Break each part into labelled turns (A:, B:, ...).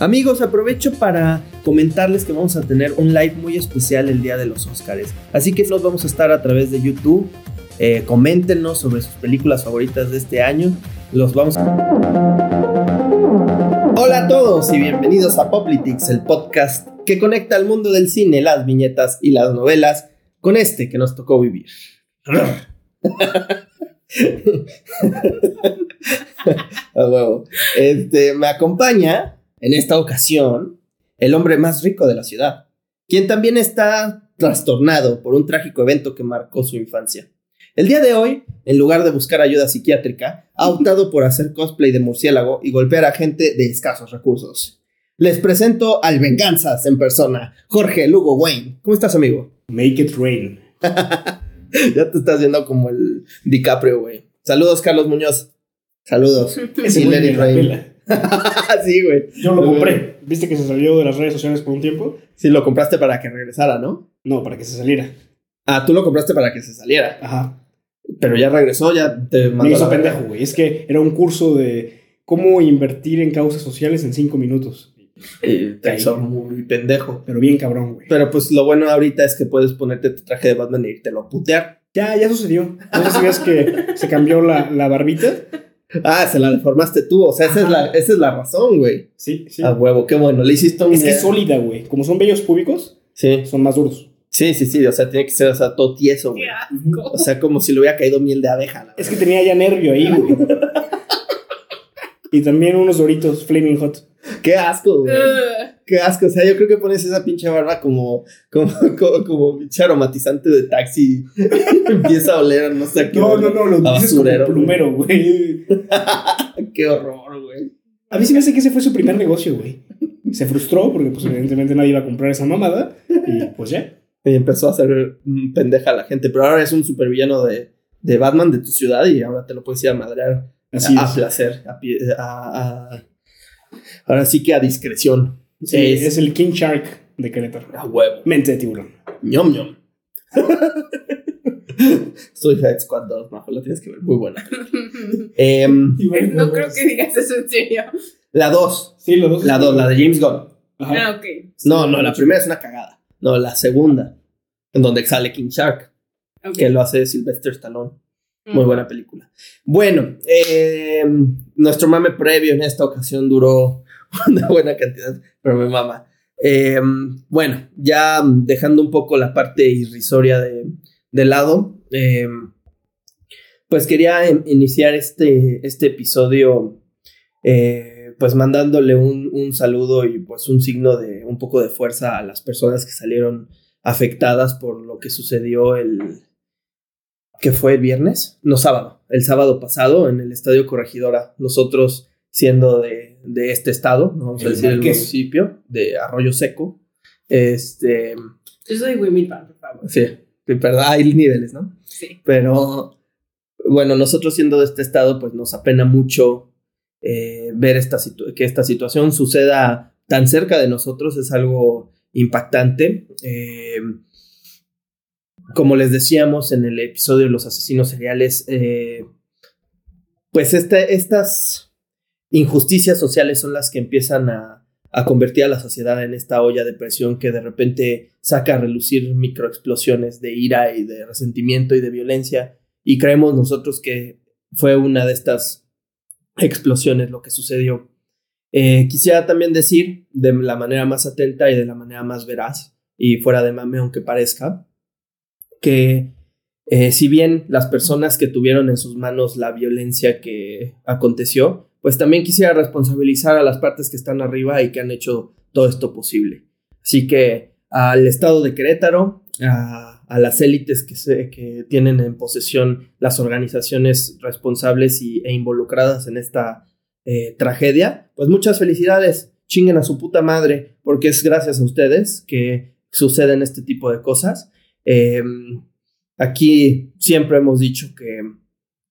A: Amigos, aprovecho para comentarles que vamos a tener un live muy especial el día de los Oscars. Así que nos vamos a estar a través de YouTube. Eh, coméntenos sobre sus películas favoritas de este año. Los vamos a... Hola a todos y bienvenidos a Poplitics, el podcast que conecta al mundo del cine, las viñetas y las novelas con este que nos tocó vivir. a huevo. Este, me acompaña en esta ocasión, el hombre más rico de la ciudad, quien también está trastornado por un trágico evento que marcó su infancia. El día de hoy, en lugar de buscar ayuda psiquiátrica, ha optado por hacer cosplay de murciélago y golpear a gente de escasos recursos. Les presento al Venganzas en persona, Jorge Lugo Wayne. ¿Cómo estás, amigo?
B: Make it rain.
A: ya te estás viendo como el DiCaprio, güey. Saludos, Carlos Muñoz. Saludos.
B: Pela.
A: sí, güey.
B: Yo lo compré. ¿Viste que se salió de las redes sociales por un tiempo?
A: Sí, lo compraste para que regresara, ¿no?
B: No, para que se saliera.
A: Ah, tú lo compraste para que se saliera.
B: Ajá.
A: Pero ya regresó, ya te
B: Me hizo pendejo, güey. Es que era un curso de cómo invertir en causas sociales en cinco minutos.
A: Y te hizo muy pendejo.
B: Pero bien cabrón, güey.
A: Pero pues lo bueno ahorita es que puedes ponerte tu traje de Batman y te lo putear.
B: Ya, ya sucedió. No sé si ves que se cambió la, la barbita.
A: Ah, se la deformaste tú. O sea, esa es, la, esa es la razón, güey.
B: Sí, sí.
A: A huevo, qué bueno. Le hiciste un.
B: Es que es sólida, güey. Como son bellos públicos,
A: Sí.
B: son más duros.
A: Sí, sí, sí. O sea, tiene que ser, o sea, todo tieso, güey.
C: Qué asco.
A: O sea, como si le hubiera caído miel de abeja. la
B: Es que tenía ya nervio ahí, güey. y también unos doritos Flaming Hot.
A: Qué asco, güey. Qué asco. O sea, yo creo que pones esa pinche barba como, como, como, como pinche aromatizante de taxi. Empieza a oler, no sé a qué.
B: No, no, no, lo dices como
A: basurero.
B: plumero, güey.
A: Qué horror, güey.
B: A mí se me hace que ese fue su primer negocio, güey. Se frustró porque, pues, evidentemente nadie iba a comprar esa mamada. Y pues ya.
A: Y empezó a hacer mm, pendeja a la gente. Pero ahora es un supervillano de, de Batman de tu ciudad y ahora te lo puedes ir a madrear
B: Así
A: a, placer. A- a- ahora sí que a discreción.
B: Sí,
A: es,
B: es el King Shark de Querétaro.
A: a huevo.
B: Mente de tiburón.
A: ñom ñom. Suicide Squad 2, no, lo tienes que ver, muy buena. Em,
C: No creo que digas eso en serio.
A: la 2,
B: Sí, los dos.
A: la 2, la de James Gunn.
B: Ajá.
C: Ah, ok.
A: No, no, la primera es una cagada. No, la segunda, en donde sale King Shark, que lo hace Sylvester Stallone. Muy buena película. Bueno, eh, nuestro mame previo en esta ocasión duró una buena cantidad, pero me mama. Eh, bueno, ya dejando un poco la parte irrisoria de, lado, eh, pues quería em- iniciar este, este episodio eh, pues mandándole un, un saludo y pues un signo de un poco de fuerza a las personas que salieron afectadas por lo que sucedió el, que fue el viernes, no sábado, el sábado pasado en el Estadio Corregidora, nosotros siendo de, de este estado, no vamos a decir el municipio, de Arroyo Seco, este,
C: Yo soy Wimilpan, por favor.
A: sí, de verdad hay niveles, ¿no?
C: Sí.
A: Pero bueno, nosotros siendo de este estado, pues nos apena mucho eh, ver esta situ- que esta situación suceda tan cerca de nosotros, es algo impactante. Eh, como les decíamos en el episodio de los asesinos seriales, eh, pues este- estas injusticias sociales son las que empiezan a, a convertir a la sociedad en esta olla de presión que de repente saca a relucir microexplosiones de ira y de resentimiento y de violencia. Y creemos nosotros que fue una de estas explosiones lo que sucedió. Eh, quisiera también decir de la manera más atenta y de la manera más veraz, y fuera de mame aunque parezca, que eh, si bien las personas que tuvieron en sus manos la violencia que aconteció, pues también quisiera responsabilizar a las partes que están arriba y que han hecho todo esto posible. Así que al estado de Querétaro, a, las élites que, se, tienen en posesión las organizaciones responsables y, e involucradas en esta eh, tragedia, pues muchas felicidades, chinguen a su puta madre, porque es gracias a ustedes que suceden este tipo de cosas. Eh, aquí siempre hemos dicho que,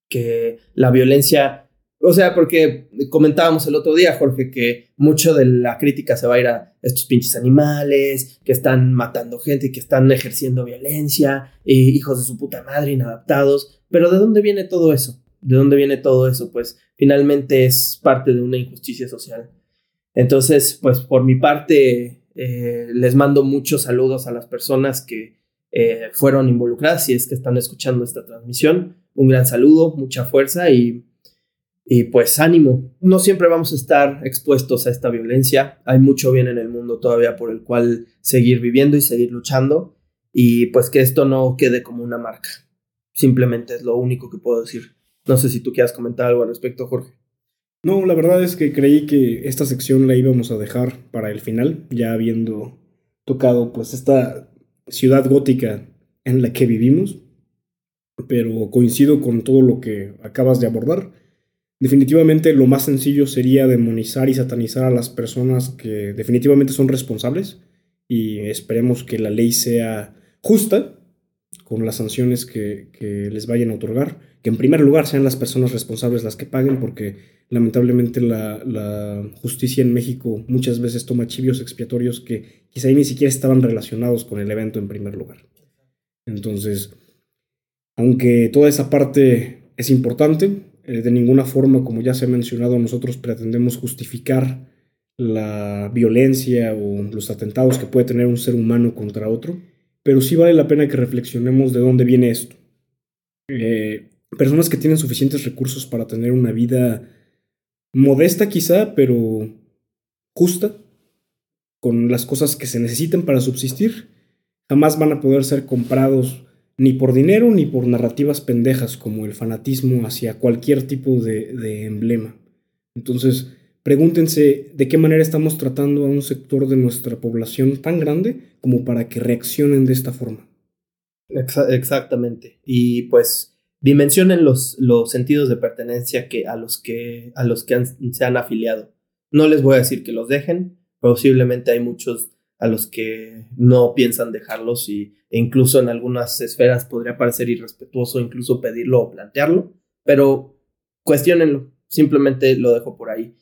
A: que la violencia o sea, porque comentábamos el otro día, Jorge, que mucho de la crítica se va a ir a estos pinches animales que están matando gente que están ejerciendo violencia, hijos de su puta madre, inadaptados. Pero ¿de dónde viene todo eso? ¿De dónde viene todo eso? Pues finalmente es parte de una injusticia social. Entonces, pues por mi parte, eh, les mando muchos saludos a las personas que eh, fueron involucradas, si es que están escuchando esta transmisión. Un gran saludo, mucha fuerza y, y pues ánimo. No siempre vamos a estar expuestos a esta violencia. Hay mucho bien en el mundo todavía por el cual seguir viviendo y seguir luchando. Y pues que esto no quede como una marca. Simplemente es lo único que puedo decir. No sé si tú quieras comentar algo al respecto, Jorge.
B: No, la verdad es que creí que esta sección la íbamos a dejar para el final, ya habiendo tocado pues esta ciudad gótica en la que vivimos, pero coincido con todo lo que acabas de abordar. Definitivamente lo más sencillo sería demonizar y satanizar a las personas que definitivamente son responsables y esperemos que la ley sea justa con las sanciones que, que les vayan a otorgar, que en primer lugar sean las personas responsables las que paguen porque lamentablemente la, la, justicia en México muchas veces toma chivios expiatorios que quizá ni siquiera estaban relacionados con el evento en primer lugar. Entonces, aunque toda esa parte es importante, eh, de ninguna forma, como ya se ha mencionado, nosotros pretendemos justificar la violencia o los atentados que puede tener un ser humano contra otro, pero sí vale la pena que reflexionemos de dónde viene esto. Eh, personas que tienen suficientes recursos para tener una vida modesta quizá, pero justa, con las cosas que se necesitan para subsistir, jamás van a poder ser comprados ni por dinero ni por narrativas pendejas como el fanatismo hacia cualquier tipo de, de emblema. Entonces, pregúntense de qué manera estamos tratando a un sector de nuestra población tan grande como para que reaccionen de esta forma.
A: Exactamente. Y pues dimensionen los, los sentidos de pertenencia que, a los que, a los que se han afiliado. No les voy a decir que los dejen, posiblemente hay muchos a los que no piensan dejarlos y, e incluso en algunas esferas podría parecer irrespetuoso incluso pedirlo o plantearlo, pero cuestionenlo, simplemente lo dejo por ahí.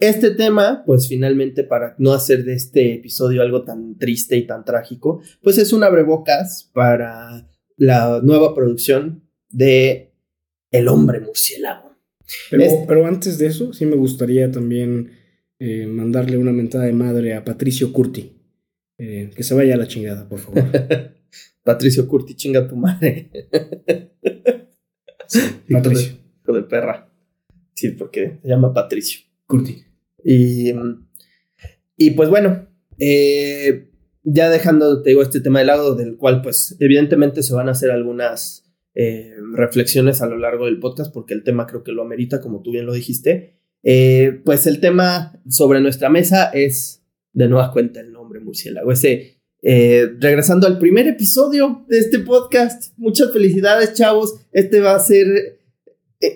A: Este tema, pues finalmente para no hacer de este episodio algo tan triste y tan trágico, pues es un abrebocas para la nueva producción de El hombre murciélago.
B: Pero, antes de eso, sí me gustaría también eh, mandarle una mentada de madre a Patricio Curti. Eh, que se vaya a la chingada, por favor.
A: Patricio Curti, chinga tu madre.
B: Patricio.
A: Hijo de, perra. Sí, porque se llama Patricio.
B: Curti.
A: Y, y pues bueno, eh, ya dejando, te digo, este tema de lado, del cual pues evidentemente se van a hacer algunas eh, reflexiones a lo largo del podcast, porque el tema creo que lo amerita, como tú bien lo dijiste. Eh, pues el tema sobre nuestra mesa es, de nueva cuenta, el nombre murciélago. Ese, eh, regresando al primer episodio de este podcast, muchas felicidades, chavos. Este va a ser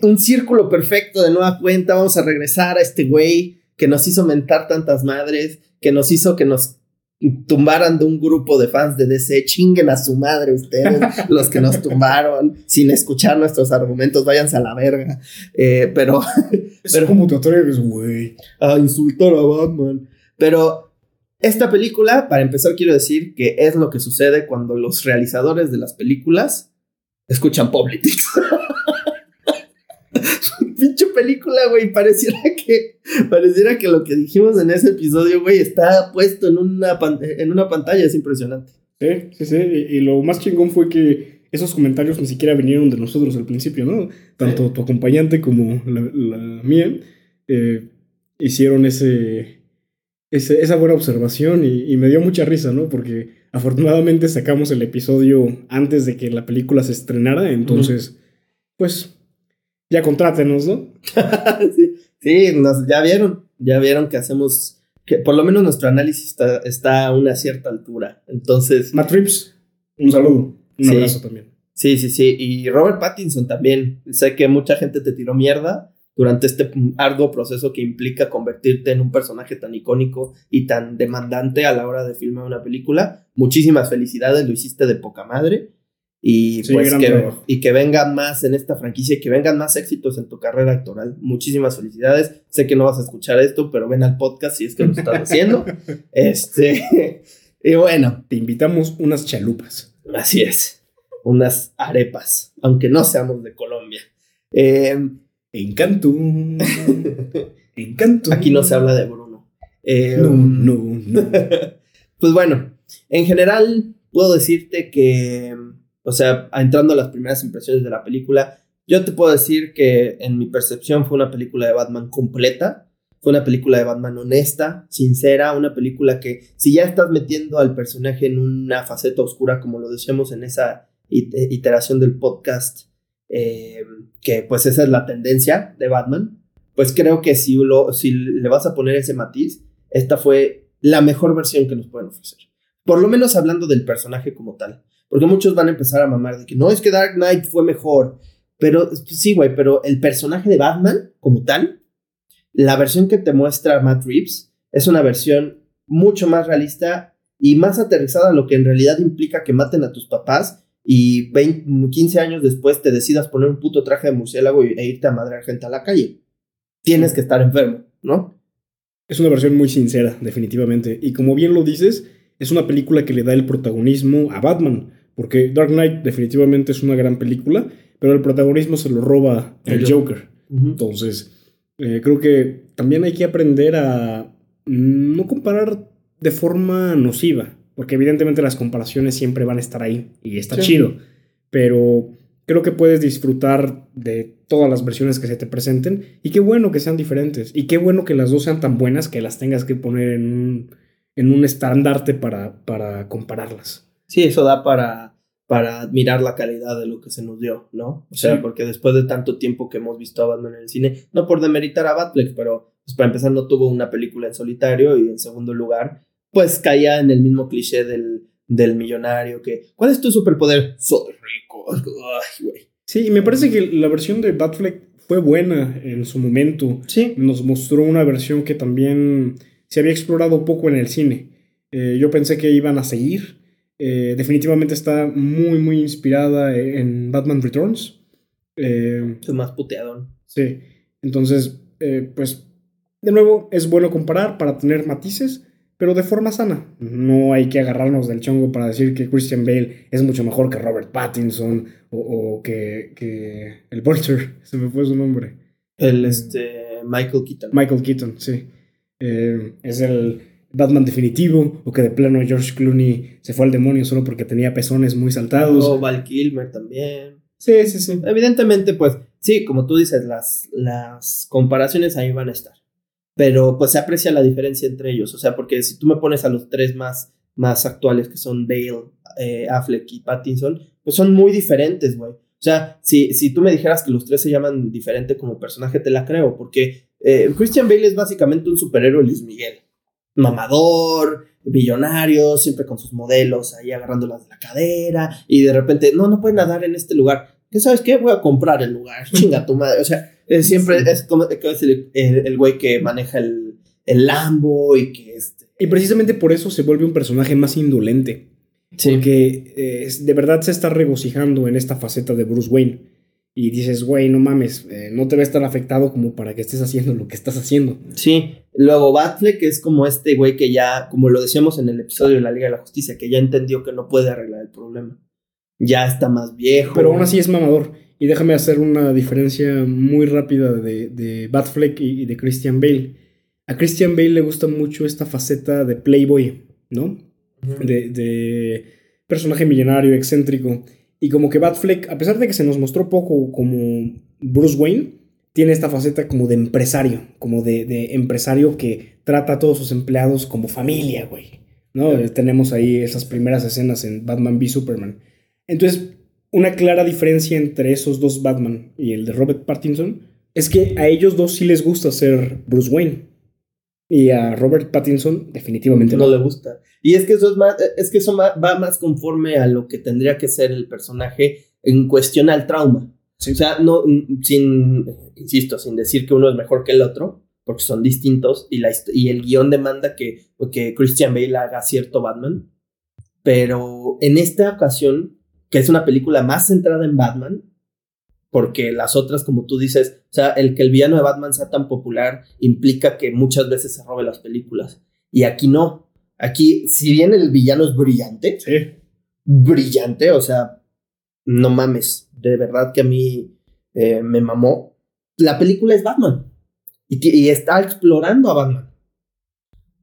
A: un círculo perfecto de nueva cuenta. Vamos a regresar a este güey que nos hizo mentar tantas madres, que nos hizo que nos tumbaran de un grupo de fans de DC, chinguen a su madre ustedes, los que nos tumbaron, sin escuchar nuestros argumentos, váyanse a la verga. Eh, pero.
B: Es pero, como te atreves, güey.
A: A insultar a Batman. Pero esta película, para empezar, quiero decir que es lo que sucede cuando los realizadores de las películas escuchan Politics. pinche película, güey. Pareciera que, pareciera que lo que dijimos en ese episodio, güey, está puesto en una, en una pantalla. Es impresionante.
B: Sí, sí, sí. Y, lo más chingón fue que esos comentarios ni siquiera vinieron de nosotros al principio, ¿no? Tanto tu acompañante como la, mía eh, hicieron ese, esa buena observación y, me dio mucha risa, ¿no? Porque afortunadamente sacamos el episodio antes de que la película se estrenara, entonces, pues ya contrátenos, ¿no?
A: sí, nos, ya vieron, ya vieron que hacemos, que por lo menos nuestro análisis está, está a una cierta altura. Entonces.
B: Matt Trips, un saludo, un abrazo también.
A: Sí, sí, sí. Y Robert Pattinson también. Sé que mucha gente te tiró mierda durante este arduo proceso que implica convertirte en un personaje tan icónico y tan demandante a la hora de filmar una película. Muchísimas felicidades, lo hiciste de poca madre. Y pues que, y que vengan más en esta franquicia y que vengan más éxitos en tu carrera actoral. Muchísimas felicidades. Sé que no vas a escuchar esto, pero ven al podcast si es que lo estás haciendo. este, y bueno.
B: Te invitamos unas chalupas.
A: Así es. Unas arepas, aunque no seamos de Colombia. Eh,
B: Encanto. Encanto.
A: Aquí no se habla de Bruno. Eh,
B: No, no, no.
A: pues bueno, en general puedo decirte que, o sea, entrando a las primeras impresiones de la película, yo te puedo decir que en mi percepción fue una película de Batman completa, fue una película de Batman honesta, sincera, una película que si ya estás metiendo al personaje en una faceta oscura, como lo decíamos en esa it- iteración del podcast, eh, que pues esa es la tendencia de Batman, pues creo que si, lo, si le vas a poner ese matiz, esta fue la mejor versión que nos pueden ofrecer. Por lo menos hablando del personaje como tal. Porque muchos van a empezar a mamar de que no es que Dark Knight fue mejor. Pero pues, sí, güey, pero el personaje de Batman como tal, la versión que te muestra Matt Reeves es una versión mucho más realista y más aterrizada a lo que en realidad implica que maten a tus papás y 20 15 años después te decidas poner un puto traje de murciélago y- e irte a madrear gente a la calle. Tienes que estar enfermo, ¿no?
B: Es una versión muy sincera, definitivamente. Y como bien lo dices, es una película que le da el protagonismo a Batman. Porque Dark Knight definitivamente es una gran película, pero el protagonismo se lo roba el
A: El
B: Joker. Entonces, eh, creo que también hay que aprender a no comparar de forma nociva, porque evidentemente las comparaciones siempre van a estar ahí y está
A: Sí.
B: chido, pero creo que puedes disfrutar de todas las versiones que se te presenten y qué bueno que sean diferentes y qué bueno que las dos sean tan buenas que las tengas que poner en un, en un estandarte para, para compararlas.
A: Sí, eso da para, para admirar la calidad de lo que se nos dio, ¿no? O sea,
B: Sí.
A: porque después de tanto tiempo que hemos visto a Batman en el cine, no por demeritar a Batfleck, pero pues para empezar no tuvo una película en solitario y en segundo lugar, pues caía en el mismo cliché del, del millonario que, ¿cuál es tu superpoder? Soy rico. Ay, güey.
B: Sí, y me parece que la versión de Batfleck fue buena en su momento.
A: Sí.
B: nos mostró una versión que también se había explorado poco en el cine. Eh, yo pensé que iban a seguir. Eh, definitivamente está muy, muy inspirada en Batman Returns. Eh,
A: Es más puteadón.
B: sí, entonces, eh, pues, de nuevo, es bueno comparar para tener matices, pero de forma sana. No hay que agarrarnos del chongo para decir que Christian Bale es mucho mejor que Robert Pattinson o, o que, que el Vulture, se me fue su nombre.
A: El este Michael Keaton.
B: Michael Keaton, sí. Eh, es el Batman definitivo, o que de plano George Clooney se fue al demonio solo porque tenía pezones muy saltados.
A: o Val Kilmer también.
B: Sí, sí, sí.
A: Evidentemente, pues sí, como tú dices, las, las comparaciones ahí van a estar. Pero pues se aprecia la diferencia entre ellos. O sea, porque si tú me pones a los tres más, más actuales, que son Bale, eh, Affleck y Pattinson, pues son muy diferentes, güey. O sea, si, si tú me dijeras que los tres se llaman diferente como personaje, te la creo. Porque eh, Christian Bale es básicamente un superhéroe Luis Miguel. Mamador, millonario, siempre con sus modelos ahí agarrándolas de la cadera. Y de repente, no, no puede nadar en este lugar. ¿Qué sabes qué? Voy a comprar el lugar. Chinga tu madre. O sea, es siempre es como es el, el, el güey que maneja el, el Lambo y que este.
B: Y precisamente por eso se vuelve un personaje más indolente.
A: Sí.
B: Porque eh, de verdad se está regocijando en esta faceta de Bruce Wayne. Y dices, güey, no mames, eh, no te ves tan afectado como para que estés haciendo lo que estás haciendo.
A: Sí. Luego Batfleck es como este güey que ya, como lo decíamos en el episodio de la Liga de la Justicia, que ya entendió que no puede arreglar el problema. Ya está más viejo.
B: Pero aún así es mamador. Y déjame hacer una diferencia muy rápida de, de Batfleck y, y de Christian Bale. A Christian Bale le gusta mucho esta faceta de playboy, ¿no? De, de personaje millonario, excéntrico. Y como que Batfleck, a pesar de que se nos mostró poco como Bruce Wayne, tiene esta faceta como de empresario, como de, de empresario que trata a todos sus empleados como familia, güey. ¿No? Tenemos ahí esas primeras escenas en Batman v Superman. Entonces, una clara diferencia entre esos dos Batman y el de Robert Pattinson es que a ellos dos sí les gusta ser Bruce Wayne. Y a Robert Pattinson definitivamente
A: no le gusta. Y es que eso es más, es que eso va más conforme a lo que tendría que ser el personaje en cuestión al trauma.
B: Sí.
A: O sea, no, mm, sin, insisto, sin decir que uno es mejor que el otro, porque son distintos y, la, y el guion demanda que, que Christian Bale haga cierto Batman. Pero en esta ocasión, que es una película más centrada en Batman, porque las otras, como tú dices, o sea, el que el villano de Batman sea tan popular implica que muchas veces se robe las películas. Y aquí no. Aquí, si bien el villano es brillante,
B: Sí.
A: brillante, o sea, no mames, de verdad que a mí eh, me mamó. La película es Batman y, está explorando a Batman.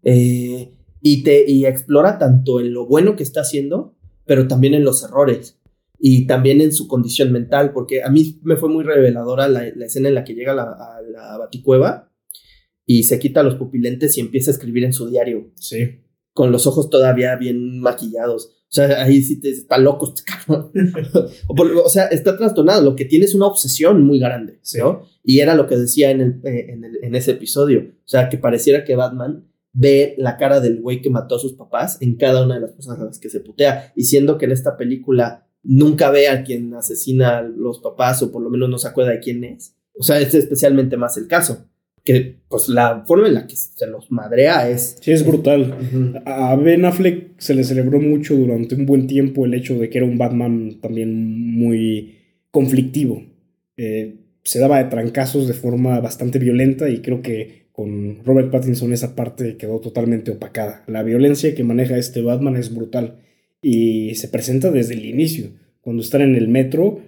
A: eh, y, te, y explora tanto en lo bueno que está haciendo, pero también en los errores y también en su condición mental, porque a mí me fue muy reveladora la, la escena en la que llega a la, a la baticueva y se quita los pupilentes y empieza a escribir en su diario.
B: Sí.
A: Con los ojos todavía bien maquillados. O sea, ahí sí te está loco este cabrón. o, por- o sea, está trastornado. Lo que tiene es una obsesión muy grande,
B: Sí.
A: ¿no? Y era lo que decía en, el, eh, en, el- en ese episodio. O sea, que pareciera que Batman ve la cara del güey que mató a sus papás en cada una de las personas a las que se putea. Y siendo que en esta película nunca ve a quien asesina a los papás o por lo menos no se acuerda de quién es. O sea, es especialmente más el caso. Que pues la forma en la que se los madrea es...
B: Sí, es brutal. A Ben Affleck se le celebró mucho durante un buen tiempo el hecho de que era un Batman también muy conflictivo. Eh, se daba de trancazos de forma bastante violenta y creo que con Robert Pattinson esa parte quedó totalmente opacada. La violencia que maneja este Batman es brutal y se presenta desde el inicio. Cuando están en el metro,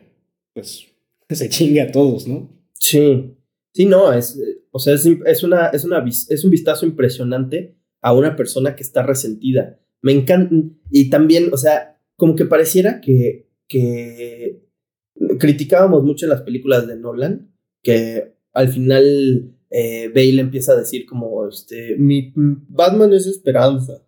B: pues se chinga a todos, ¿no?
A: Sí, sí, no, es, o sea, es, es una, es, una, es un vistazo impresionante a una persona que está resentida. Me encanta, y también, o sea, como que pareciera que, que criticábamos mucho las películas de Nolan, que al final eh, Bale empieza a decir como, este, mi Batman es esperanza.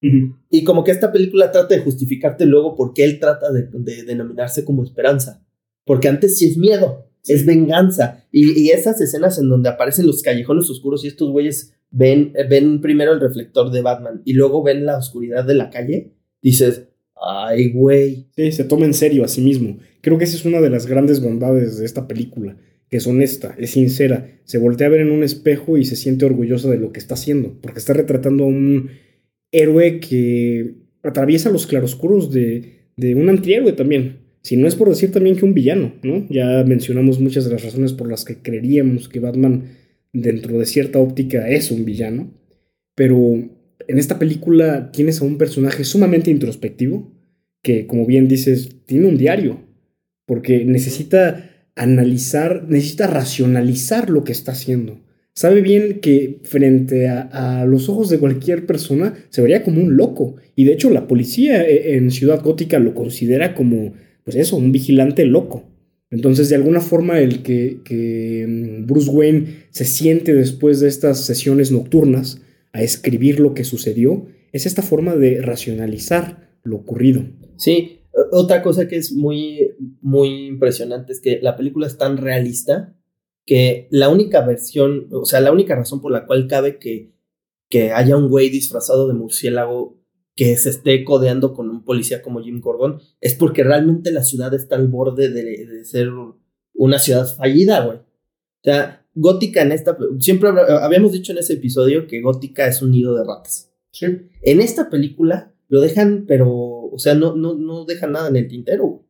A: Y como que esta película trata de justificarte luego por qué él trata de, de denominarse como esperanza. Porque antes sí es miedo, es venganza. Y, y esas escenas en donde aparecen los callejones oscuros y estos güeyes ven, eh, ven primero el reflector de Batman y luego ven la oscuridad de la calle, dices, ay, güey.
B: Sí, se toma en serio a sí mismo. Creo que esa es una de las grandes bondades de esta película, que es honesta, es sincera, se voltea a ver en un espejo y se siente orgullosa de lo que está haciendo, porque está retratando a un héroe que atraviesa los claroscuros de, de un antihéroe también. Si no es por decir también que un villano, ¿no? Ya mencionamos muchas de las razones por las que creeríamos que Batman dentro de cierta óptica es un villano, pero en esta película tienes a un personaje sumamente introspectivo, que como bien dices, tiene un diario, porque necesita analizar, necesita racionalizar lo que está haciendo. Sabe bien que frente a, los ojos de cualquier persona se vería como un loco. Y de hecho la policía eh, en Ciudad Gótica lo considera como, pues eso, un vigilante loco. Entonces, de alguna forma, el que, que mm, Bruce Wayne se siente después de estas sesiones nocturnas a escribir lo que sucedió, es esta forma de racionalizar lo ocurrido.
A: Sí, otra cosa que es muy, muy impresionante es que la película es tan realista que la única versión, o sea, la única razón por la cual cabe que, que haya un güey disfrazado de murciélago que se esté codeando con un policía como Jim Gordon es porque realmente la ciudad está al borde de, de ser una ciudad fallida, güey. O sea, Gótica en esta, siempre habíamos dicho en ese episodio que Gótica es un nido de ratas.
B: Sí.
A: En esta película lo dejan, pero, o sea, no, no, no dejan nada en el tintero. güey.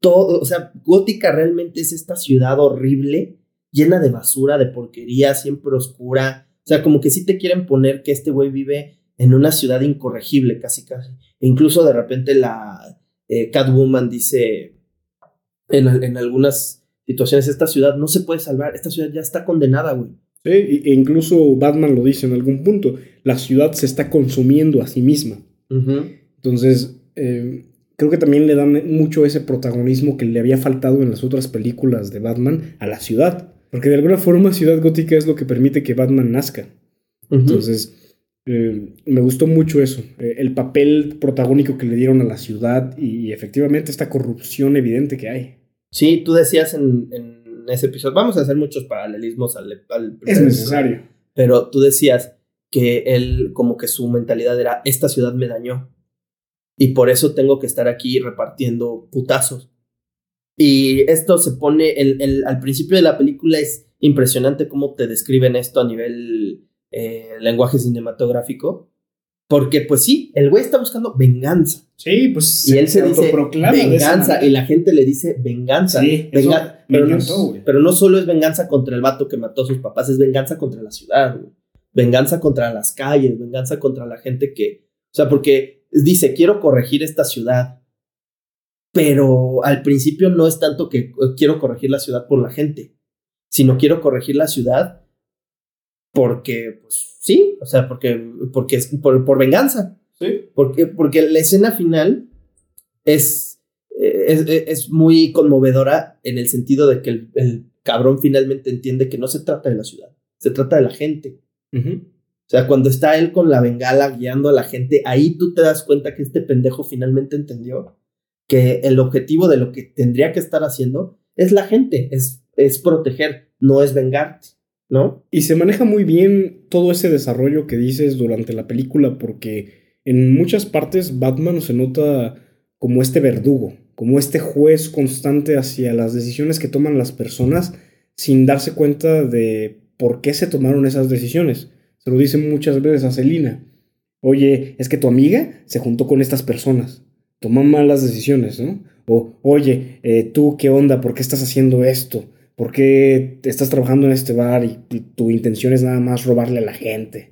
A: Todo, o sea, Gótica realmente es esta ciudad horrible, llena de basura, de porquería, siempre oscura. O sea, como que sí te quieren poner que este güey vive en una ciudad incorregible, casi, casi. E incluso de repente la eh, Catwoman dice en, en algunas situaciones, esta ciudad no se puede salvar, esta ciudad ya está condenada, güey.
B: Sí, e incluso Batman lo dice en algún punto, la ciudad se está consumiendo a sí misma. Entonces, eh, creo que también le dan mucho ese protagonismo que le había faltado en las otras películas de Batman a la ciudad. Porque de alguna forma Ciudad Gótica es lo que permite que Batman nazca. Entonces, eh, me gustó mucho eso, eh, el papel protagónico que le dieron a la ciudad y, efectivamente esta corrupción evidente que hay.
A: Sí, tú decías en, en ese episodio, vamos a hacer muchos paralelismos al, al
B: Es necesario.
A: pero tú decías que él como que su mentalidad era, esta ciudad me dañó y por eso tengo que estar aquí repartiendo putazos. Y esto se pone, el, el- al principio de la película es impresionante cómo te describen esto a nivel eh, lenguaje cinematográfico, porque pues sí, el güey está buscando venganza.
B: Sí, pues
A: Y él se dice
B: de esa
A: venganza y la gente le dice venganza.
B: Sí,
A: Venga- pero, no,
B: encantó, güey.
A: pero no solo es venganza contra el vato que mató a sus papás, es venganza contra la ciudad, güey. Venganza contra las calles, venganza contra la gente que... O sea, porque dice, quiero corregir esta ciudad, pero al principio no es tanto que eh, quiero corregir la ciudad por la gente, sino quiero corregir la ciudad porque, pues sí, o sea, porque, porque es por, por venganza.
B: Sí.
A: Porque, porque la escena final es, es, es muy conmovedora en el sentido de que el, el, cabrón finalmente entiende que no se trata de la ciudad, se trata de la gente. O sea, cuando está él con la bengala guiando a la gente, ahí tú te das cuenta que este pendejo finalmente entendió que el objetivo de lo que tendría que estar haciendo es la gente, es, es proteger, no es vengarte, ¿no?
B: Y se maneja muy bien todo ese desarrollo que dices durante la película, porque en muchas partes Batman se nota como este verdugo, como este juez constante hacia las decisiones que toman las personas sin darse cuenta de por qué se tomaron esas decisiones. Se lo dicen muchas veces a Selina. Oye, es que tu amiga se juntó con estas personas, tomó malas decisiones, ¿no? O, oye, eh, tú qué onda, ¿por qué estás haciendo esto? ¿Por qué estás trabajando en este bar y, y tu intención es nada más robarle a la gente?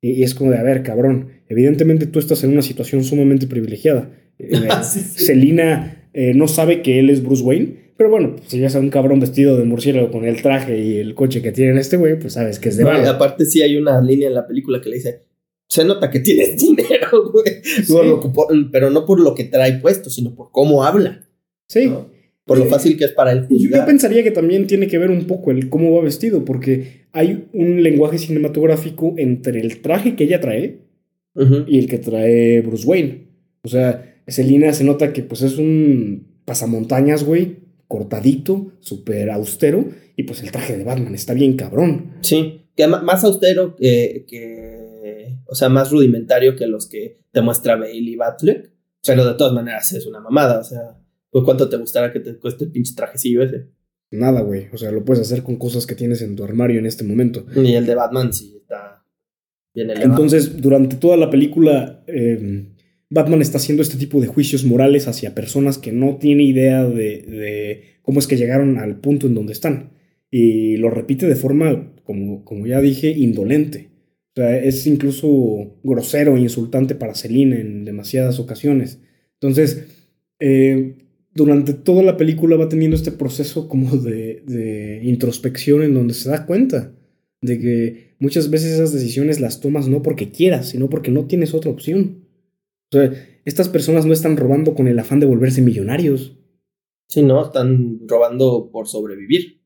B: Y, y, es como de, a ver, cabrón, evidentemente tú estás en una situación sumamente privilegiada. Eh,
A: sí, sí.
B: Selina eh, no sabe que él es Bruce Wayne, pero bueno, si ves a un cabrón vestido de murciélago con el traje y el coche que tiene este güey, pues sabes que es de
A: No, aparte sí hay una línea en la película que le dice, se nota que tienes dinero, güey.
B: Sí.
A: Pero no por lo que trae puesto, sino por cómo habla.
B: Sí.
A: ¿no? Por lo fácil que es para él
B: Yo, yo
A: juzgar.
B: pensaría que también tiene que ver un poco el cómo va vestido, porque hay un lenguaje cinematográfico entre el traje que ella trae y el que trae Bruce Wayne. O sea, Selina se nota que pues es un pasamontañas, güey, cortadito, súper austero, y pues el traje de Batman está bien cabrón.
A: Sí, que más austero que- o sea, más rudimentario que los que te muestra Bailey Batfleck, pero de todas maneras es una mamada, o sea, pues cuánto te gustará que te cueste el pinche trajecillo ese.
B: Nada, güey. O sea, lo puedes hacer con cosas que tienes en tu armario en este momento.
A: Y el de Batman sí está bien elevado.
B: Entonces, durante toda la película, eh, Batman está haciendo este tipo de juicios morales hacia personas que no tiene idea de, de cómo es que llegaron al punto en donde están. Y lo repite de forma, como, como ya dije, indolente. O sea, es incluso grosero e insultante para Selina en demasiadas ocasiones. Entonces, eh, durante toda la película va teniendo este proceso como de, de introspección en donde se da cuenta de que muchas veces esas decisiones las tomas no porque quieras, sino porque no tienes otra opción. O sea, estas personas no están robando con el afán de volverse millonarios.
A: Sí, ¿no? Están robando por sobrevivir.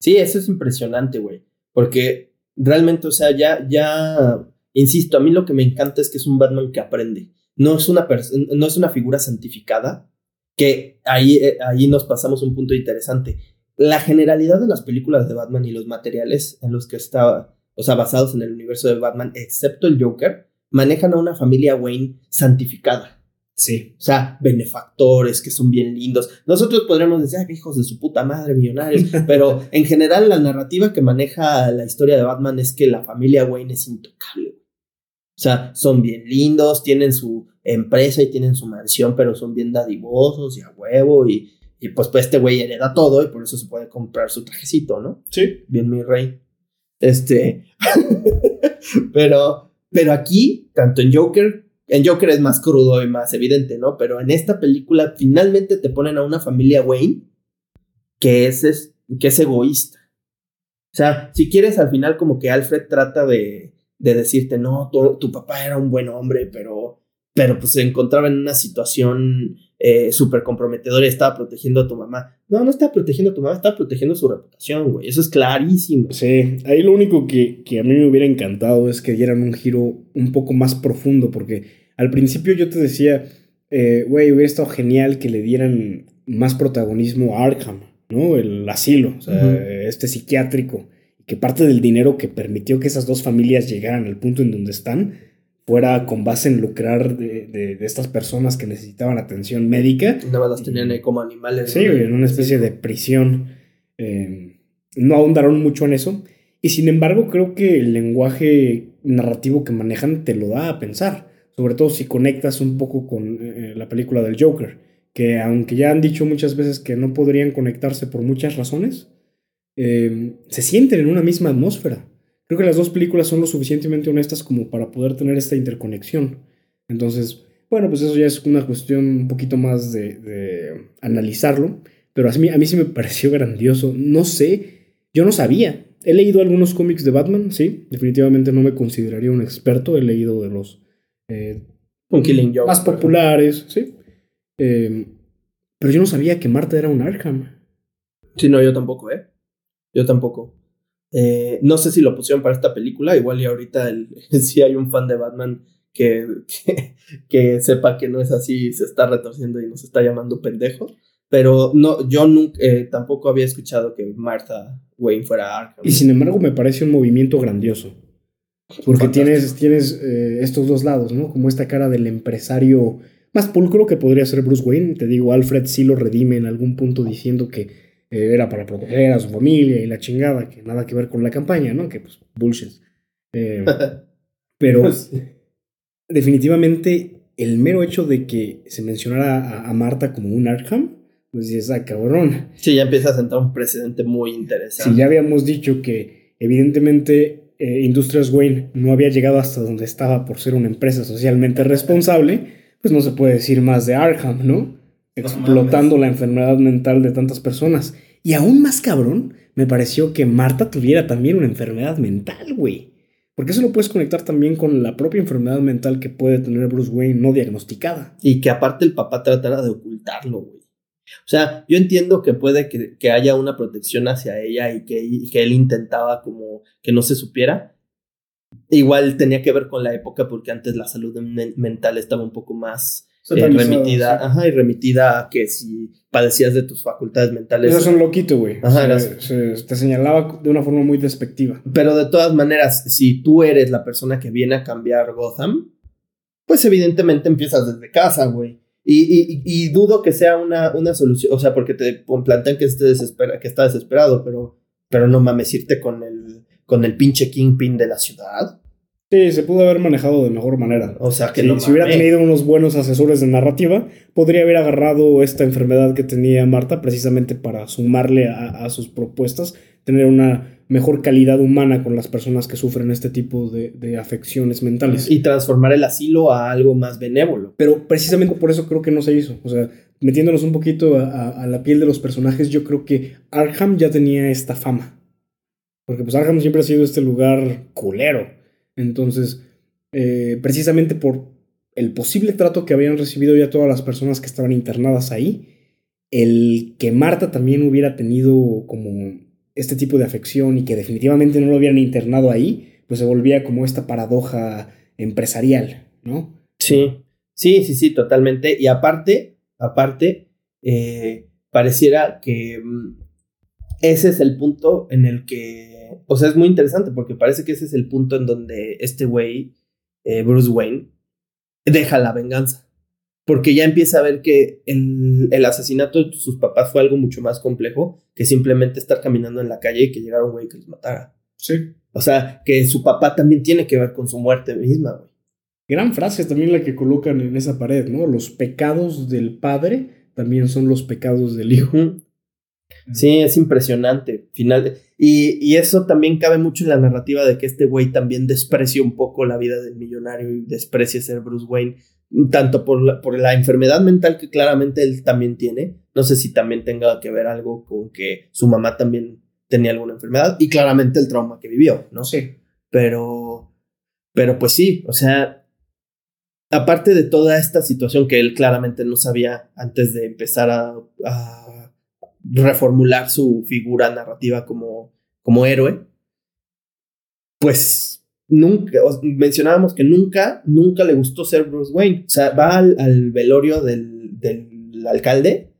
A: Sí, eso es impresionante, güey. Porque realmente, o sea, ya, ya, insisto, a mí lo que me encanta es que es un Batman que aprende. No es una, no es una figura santificada, que ahí, eh, ahí nos pasamos un punto interesante. La generalidad de las películas de Batman y los materiales en los que está, o sea, basados en el universo de Batman, excepto el Joker, manejan a una familia Wayne santificada.
B: Sí.
A: O sea, benefactores que son bien lindos. Nosotros podríamos decir, ay, hijos de su puta madre, millonarios. pero en general, la narrativa que maneja la historia de Batman es que la familia Wayne es intocable. O sea, son bien lindos, tienen su empresa y tienen su mansión, pero son bien dadivosos y a huevo. Y, y pues, pues este güey hereda todo y por eso se puede comprar su trajecito, ¿no?
B: Sí.
A: Bien, mi rey. Este. pero, pero aquí, tanto en Joker, en Joker es más crudo y más evidente, ¿no? Pero en esta película finalmente te ponen a una familia Wayne que es, es- que es egoísta. O sea, si quieres, al final, como que Alfred trata de, de decirte, no, tu, tu papá era un buen hombre, pero, pero pues se encontraba en una situación eh, súper comprometedora y estaba protegiendo a tu mamá. No, no estaba protegiendo a tu mamá, estaba protegiendo su reputación, güey. Eso es clarísimo.
B: Sí, ahí lo único que, que a mí me hubiera encantado es que dieran un giro un poco más profundo, porque al principio yo te decía, eh, güey, hubiera estado genial que le dieran más protagonismo a Arkham, ¿no? El asilo, o sea, este psiquiátrico, que parte del dinero que permitió que esas dos familias llegaran al punto en donde están fuera con base en lucrar de, de- de estas personas que necesitaban atención médica.
A: Nada más las tenían ahí como animales.
B: Sí,
A: ¿no?
B: en una especie de prisión. Eh, no ahondaron mucho en eso. Y sin embargo, creo que el lenguaje narrativo que manejan te lo da a pensar. Sobre todo si conectas un poco con eh, la película del Joker. Que aunque ya han dicho muchas veces que no podrían conectarse por muchas razones, eh, se sienten en una misma atmósfera. Creo que las dos películas son lo suficientemente honestas como para poder tener esta interconexión. Entonces, bueno, pues eso ya es una cuestión un poquito más de, de analizarlo. Pero a mí, a mí sí me pareció grandioso. No sé, yo no sabía he leído algunos cómics de Batman, sí. Definitivamente no me consideraría un experto. He leído de los eh,
A: Joke.
B: más populares, sí. Eh, pero yo no sabía que Marta era un Arkham.
A: Sí, no, yo tampoco, ¿eh? Yo tampoco. Eh, no sé si lo pusieron para esta película, igual y ahorita el, si hay un fan de Batman que, que, que sepa que no es así se está retorciendo y nos está llamando pendejos. Pero no, yo nunca, eh, tampoco había escuchado que Martha Wayne fuera Arkham.
B: Y sin embargo me parece un movimiento grandioso. Porque
A: Fantástico.
B: tienes, tienes eh, estos dos lados, ¿no? Como esta cara del empresario más pulcro que podría ser Bruce Wayne. Te digo, Alfred sí lo redime en algún punto diciendo que eh, era para proteger a su familia y la chingada, que nada que ver con la campaña, ¿no? Que pues bullshit. Eh, pero definitivamente el mero hecho de que se mencionara a, a Marta como un Arkham, pues dices, ah, cabrón.
A: Sí, ya empieza a sentar un precedente muy interesante.
B: Si ya habíamos dicho que evidentemente eh, Industrias Wayne no había llegado hasta donde estaba por ser una empresa socialmente responsable, pues no se puede decir más de Arkham, ¿no? Explotando la enfermedad mental de tantas personas. Y aún más cabrón, me pareció que Marta tuviera también una enfermedad mental, güey. Porque eso lo puedes conectar también con la propia enfermedad mental que puede tener Bruce Wayne no diagnosticada.
A: Y que aparte el papá tratara de ocultarlo, güey. O sea, yo entiendo que puede que, haya una protección hacia ella y que, él intentaba como que no se supiera. Igual tenía que ver con la época porque antes la salud men- mental estaba un poco más eh, remitida,
B: sí.
A: ajá, y remitida a que si padecías de tus facultades mentales.
B: Eso es un loquito, güey.
A: Ajá,
B: Se-
A: eras-
B: se- te señalaba de una forma muy despectiva.
A: Pero de todas maneras, si tú eres la persona que viene a cambiar Gotham, pues evidentemente empiezas desde casa, güey. Y, y, y dudo que sea una, una solución, o sea, porque te plantean que, esté desespera, que está desesperado, pero, pero no mames, irte con el, con el pinche kingpin de la ciudad.
B: Sí, se pudo haber manejado de mejor manera.
A: O sea, que
B: Si,
A: no
B: si hubiera tenido unos buenos asesores de narrativa, podría haber agarrado esta enfermedad que tenía Marta precisamente para sumarle a, a sus propuestas, tener una mejor calidad humana con las personas que sufren este tipo de, de afecciones mentales.
A: Y transformar el asilo a algo más benévolo.
B: Pero precisamente por eso creo que no se hizo. O sea, metiéndonos un poquito a, a- a la piel de los personajes, yo creo que Arkham ya tenía esta fama. Porque pues Arkham siempre ha sido este lugar culero. Entonces, eh, precisamente por el posible trato que habían recibido ya todas las personas que estaban internadas ahí, el que Marta también hubiera tenido como este tipo de afección y que definitivamente no lo hubieran internado ahí, pues se volvía como esta paradoja empresarial, ¿no?
A: Sí, sí, sí, sí, totalmente. Y aparte, aparte, eh, pareciera que mm, ese es el punto en el que, o sea, es muy interesante porque parece que ese es el punto en donde este güey, eh, Bruce Wayne, deja la venganza. Porque ya empieza a ver que el, el asesinato de sus papás fue algo mucho más complejo que simplemente estar caminando en la calle y que llegara un güey que los matara.
B: Sí.
A: O sea, que su papá también tiene que ver con su muerte misma, güey.
B: Gran frase también la que colocan en esa pared, ¿no? Los pecados del padre también son los pecados del hijo.
A: Sí, es impresionante. Final. Y, y eso también cabe mucho en la narrativa de que este güey también desprecia un poco la vida del millonario y desprecia ser Bruce Wayne, tanto por la, por la enfermedad mental que claramente él también tiene. No sé si también tenga que ver algo con que su mamá también tenía alguna enfermedad y claramente el trauma que vivió, ¿no?
B: Sí.
A: Pero, pero pues sí, o sea, aparte de toda esta situación que él claramente no sabía antes de empezar a, a reformular su figura narrativa como, como héroe, pues nunca, mencionábamos que nunca, nunca le gustó ser Bruce Wayne. O sea, va al, al velorio del, del alcalde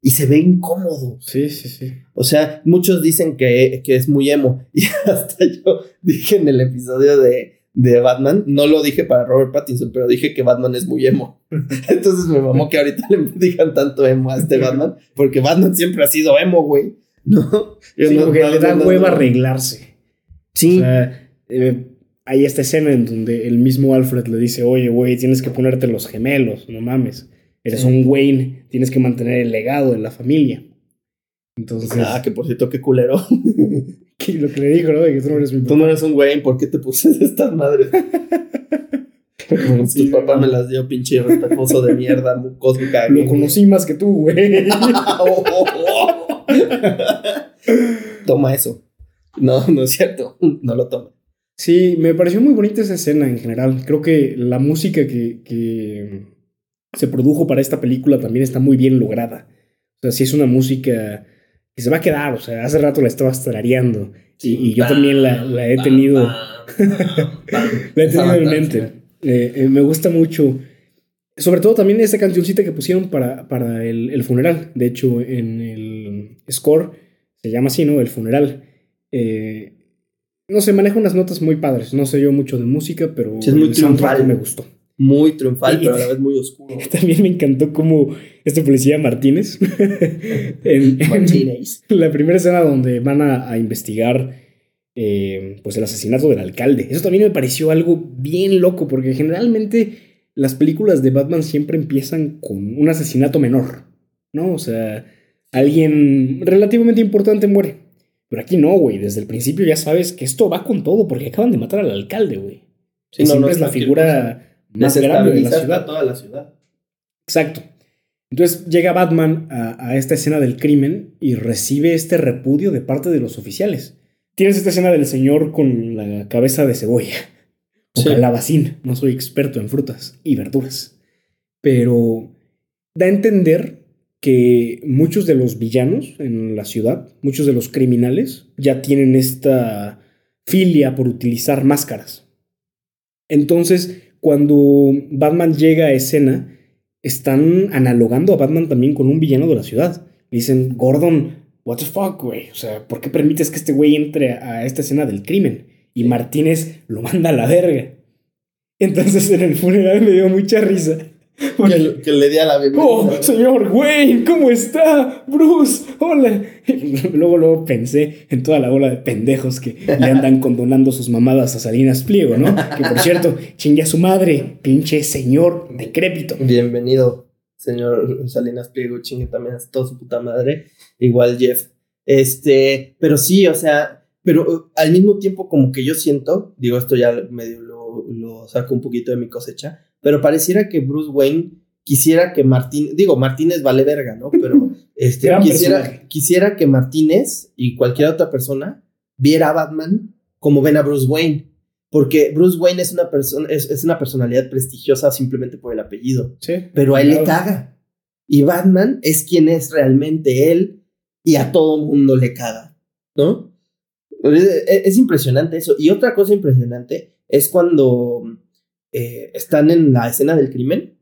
A: y se ve incómodo.
B: Sí, sí, sí.
A: O sea, muchos dicen que, que es muy emo. Y hasta yo dije en el episodio de, de Batman, no lo dije para Robert Pattinson, pero dije que Batman es muy emo. Entonces me mamó que ahorita le digan tanto emo a este Batman, porque Batman siempre ha sido emo, güey. ¿No? Yo
B: Sí,
A: no-
B: porque
A: no-
B: le da hueva arreglarse.
A: Sí,
B: O sea, eh, hay esta escena en donde el mismo Alfred le dice, oye, güey, tienes que ponerte los gemelos, no mames. Eres
A: Sí.
B: un Wayne, tienes que mantener el legado de la familia. Entonces,
A: ah, que por cierto, qué culero.
B: ¿qué- lo que le dijo, ¿no? De que tú no eres mi
A: Tú
B: papá.
A: no eres un güey, ¿por qué te puse de estas madres? Como
B: Sí,
A: tu papá me las dio, pinche irrespetuoso de mierda, mucoso,
B: Lo conocí más que tú, güey.
A: Toma eso. No, no es cierto. No lo tomo.
B: Sí, me pareció muy bonita esa escena en general. Creo que la música que, que se produjo para esta película también está muy bien lograda. O sea, sí es una música que se va a quedar. O sea, hace rato la estaba tarareando. Y, y yo también la, la he tenido. la he tenido en mente. Eh, eh, me gusta mucho. Sobre todo también esa cancioncita que pusieron para, para el, el, funeral. De hecho, en el score se llama así, ¿no? El funeral. Eh, no sé, maneja unas notas muy padres. No sé yo mucho de música, pero
A: sí, es muy
B: el soundtrack me gustó.
A: Muy triunfal, pero a la vez muy oscuro.
B: También me encantó como este policía Martínez. en,
A: Martínez.
B: En la primera escena donde van a, a investigar eh, pues el asesinato del alcalde. Eso también me pareció algo bien loco, porque generalmente las películas de Batman siempre empiezan con un asesinato menor, ¿no? O sea, alguien relativamente importante muere. Pero aquí no, güey. Desde el principio ya sabes que esto va con todo, porque acaban de matar al alcalde, güey.
A: Sí, no,
B: siempre
A: no
B: es la figura más grande de la ciudad.
A: toda la ciudad.
B: Exacto. Entonces llega Batman a, a, esta escena del crimen y recibe este repudio de parte de los oficiales. Tienes esta escena del señor con la cabeza de cebolla o
A: Sí.
B: calabacín. No soy experto en frutas y verduras. Pero da a entender que muchos de los villanos en la ciudad, muchos de los criminales, ya tienen esta filia por utilizar máscaras. Entonces, cuando Batman llega a escena, están analogando a Batman también con un villano de la ciudad. Dicen, Gordon, what the fuck, güey. O sea, ¿por qué permites que este güey entre a esta escena del crimen? Y Martínez lo manda a la verga. Entonces en el funeral me dio mucha risa.
A: Que, que, le di a la bienvenida.
B: Oh, señor Wayne, ¿cómo está? Bruce, hola. luego, luego pensé en toda la bola de pendejos que le andan condonando sus mamadas a Salinas Pliego, ¿no? Que por cierto, chingue a su madre, pinche señor decrépito.
A: Bienvenido, señor Salinas Pliego, chingue también a toda su puta madre. Igual Jeff. Este, pero sí, o sea, pero al mismo tiempo como que yo siento, digo, esto ya medio lo, lo saco un poquito de mi cosecha, pero pareciera que Bruce Wayne quisiera que Martín, digo, Martínez vale verga, ¿no? Pero este, quisiera, quisiera que Martínez y cualquier otra persona viera a Batman como ven a Bruce Wayne. Porque Bruce Wayne es una persona, es, es, una personalidad prestigiosa simplemente por el apellido.
B: Sí.
A: Pero a él claro. le caga. Y Batman es quien es realmente él y a todo mundo le caga, ¿no? Es, es impresionante eso. Y otra cosa impresionante es cuando eh, están en la escena del crimen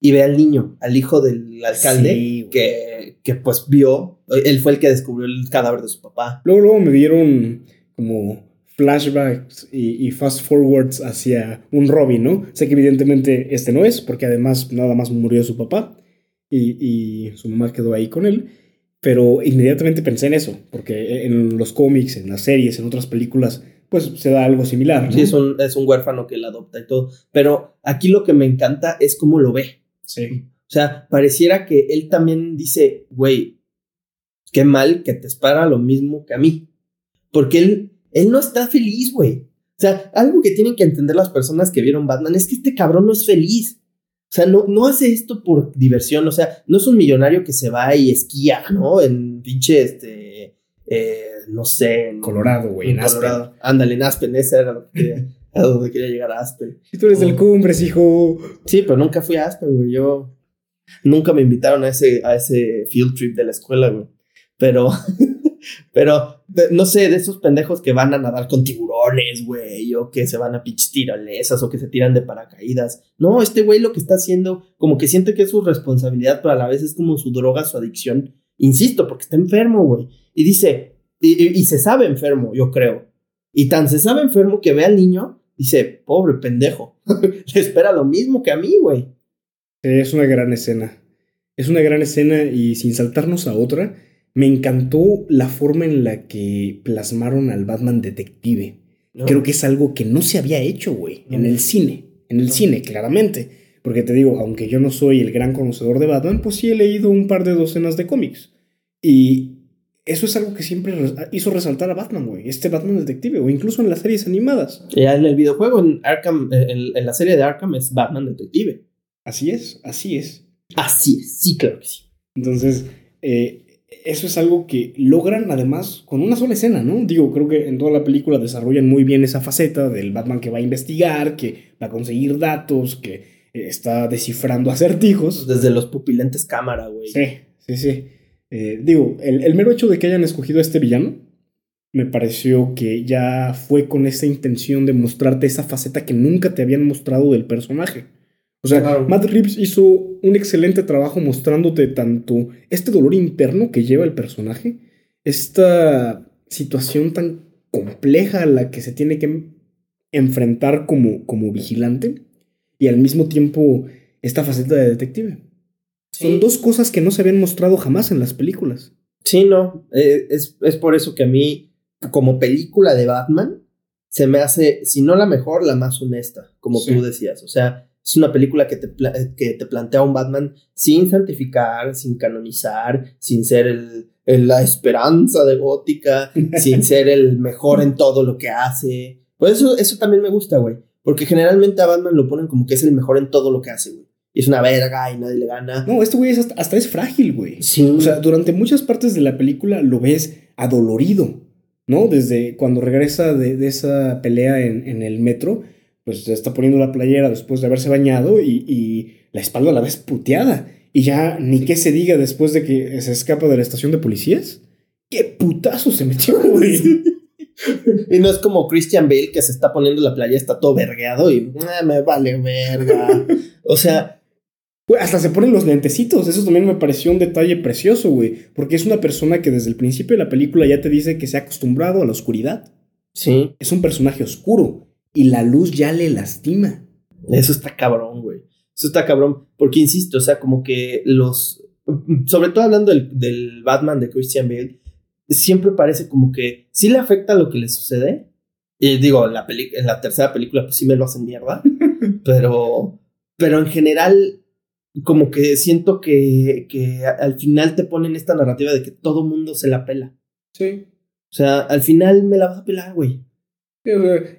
A: y ve al niño, al hijo del alcalde, sí, que, que pues vio, él fue el que descubrió el cadáver de su papá.
B: Luego, luego me dieron como flashbacks y, y, fast forwards hacia un Robin, ¿no? Sé que evidentemente este no es, porque además nada más murió su papá y, y su mamá quedó ahí con él. Pero inmediatamente pensé en eso, porque en los cómics, en las series, en otras películas, pues se da algo similar. ¿no?
A: Sí, es un, es un huérfano que la adopta y todo. Pero aquí lo que me encanta es cómo lo ve.
B: Sí.
A: O sea, pareciera que él también dice, güey, qué mal que te espera lo mismo que a mí. Porque él, él no está feliz, güey. O sea, algo que tienen que entender las personas que vieron Batman es que este cabrón no es feliz. O sea, no, no hace esto por diversión. O sea, no es un millonario que se va y esquía, ¿no? En pinche, este, eh, no sé. En
B: Colorado, güey, en, en
A: Colorado. Aspen. Ándale, en Aspen, ese era lo que quería, a donde quería llegar a Aspen.
B: Y tú eres oh. del Cumbres, hijo.
A: Sí, pero nunca fui a Aspen, güey. Yo, nunca me invitaron a ese, a ese field trip de la escuela, güey. Pero, pero, no sé, de esos pendejos que van a nadar con tiburones, güey, o que se van a pitch tirolesas, o que se tiran de paracaídas. No, este güey lo que está haciendo, como que siente que es su responsabilidad, pero a la vez es como su droga, su adicción. Insisto, porque está enfermo, güey. Y dice, y, y, y, se sabe enfermo, yo creo. Y tan se sabe enfermo que ve al niño, dice, pobre pendejo, le espera lo mismo que a mí, güey.
B: Es una gran escena. Es una gran escena y sin saltarnos a otra, me encantó la forma en la que plasmaron al Batman detective. No. Creo que es algo que no se había hecho, güey, no. en el cine. En el no. cine, claramente. Porque te digo, aunque yo no soy el gran conocedor de Batman, pues sí he leído un par de docenas de cómics. Y eso es algo que siempre hizo resaltar a Batman, güey. Este Batman detective, o incluso en las series animadas.
A: Ya en el videojuego, en Arkham, en, en la serie de Arkham es Batman detective.
B: Así es, así es.
A: Así es, sí, claro que sí.
B: Entonces, eh, eso es algo que logran además con una sola escena, ¿no? Digo, creo que en toda la película desarrollan muy bien esa faceta del Batman que va a investigar, que va a conseguir datos, que eh, está descifrando acertijos.
A: Desde los pupilentes cámara, güey.
B: Sí, sí, sí. Eh, digo, el, el mero hecho de que hayan escogido a este villano me pareció que ya fue con esa intención de mostrarte esa faceta que nunca te habían mostrado del personaje. O sea,
A: Claro.
B: Matt Reeves hizo un excelente trabajo mostrándote tanto este dolor interno que lleva el personaje, esta situación tan compleja a la que se tiene que enfrentar como, como vigilante y al mismo tiempo esta faceta de detective. Son dos cosas que no se habían mostrado jamás en las películas.
A: Sí, no. eh, es, es por eso que a mí, como película de Batman, se me hace, si no la mejor, la más honesta, como
B: Sí.
A: tú decías. O sea, es una película que te, eh, que te plantea un Batman sin santificar, sin canonizar, sin ser el, el- la esperanza de Gótica, sin ser el mejor en todo lo que hace. Pues eso, eso también me gusta, güey. Porque generalmente a Batman lo ponen como que es el mejor en todo lo que hace, güey. Y es una verga y nadie le gana.
B: No, este güey es hasta, hasta es frágil, güey.
A: Sí.
B: O sea, durante muchas partes de la película lo ves adolorido, ¿no? Desde cuando regresa de, de esa pelea en, en el metro, pues se está poniendo la playera después de haberse bañado y, y la espalda la ves puteada. Y ya ni qué se diga después de que se escapa de la estación de policías. ¡Qué putazo se metió, güey!
A: Y no es como Christian Bale que se está poniendo la playa, está todo vergueado y "Ah, me vale verga. o sea,
B: Güey, hasta se ponen los lentecitos. Eso también me pareció un detalle precioso, güey. Porque es una persona que desde el principio de la película ya te dice que se ha acostumbrado a la oscuridad.
A: sí,
B: Es un personaje oscuro y la luz ya le lastima.
A: eso está cabrón, güey. Eso está cabrón. Porque insisto, o sea, como que los. Sobre todo hablando del, del Batman de Christian Bale, siempre parece como que sí le afecta lo que le sucede. Y digo, en la, peli- en la tercera película, pues sí me lo hacen mierda. pero, pero en general, como que siento que, que al final te ponen esta narrativa de que todo mundo se la pela.
B: Sí.
A: O sea, al final me la vas a pelar, güey.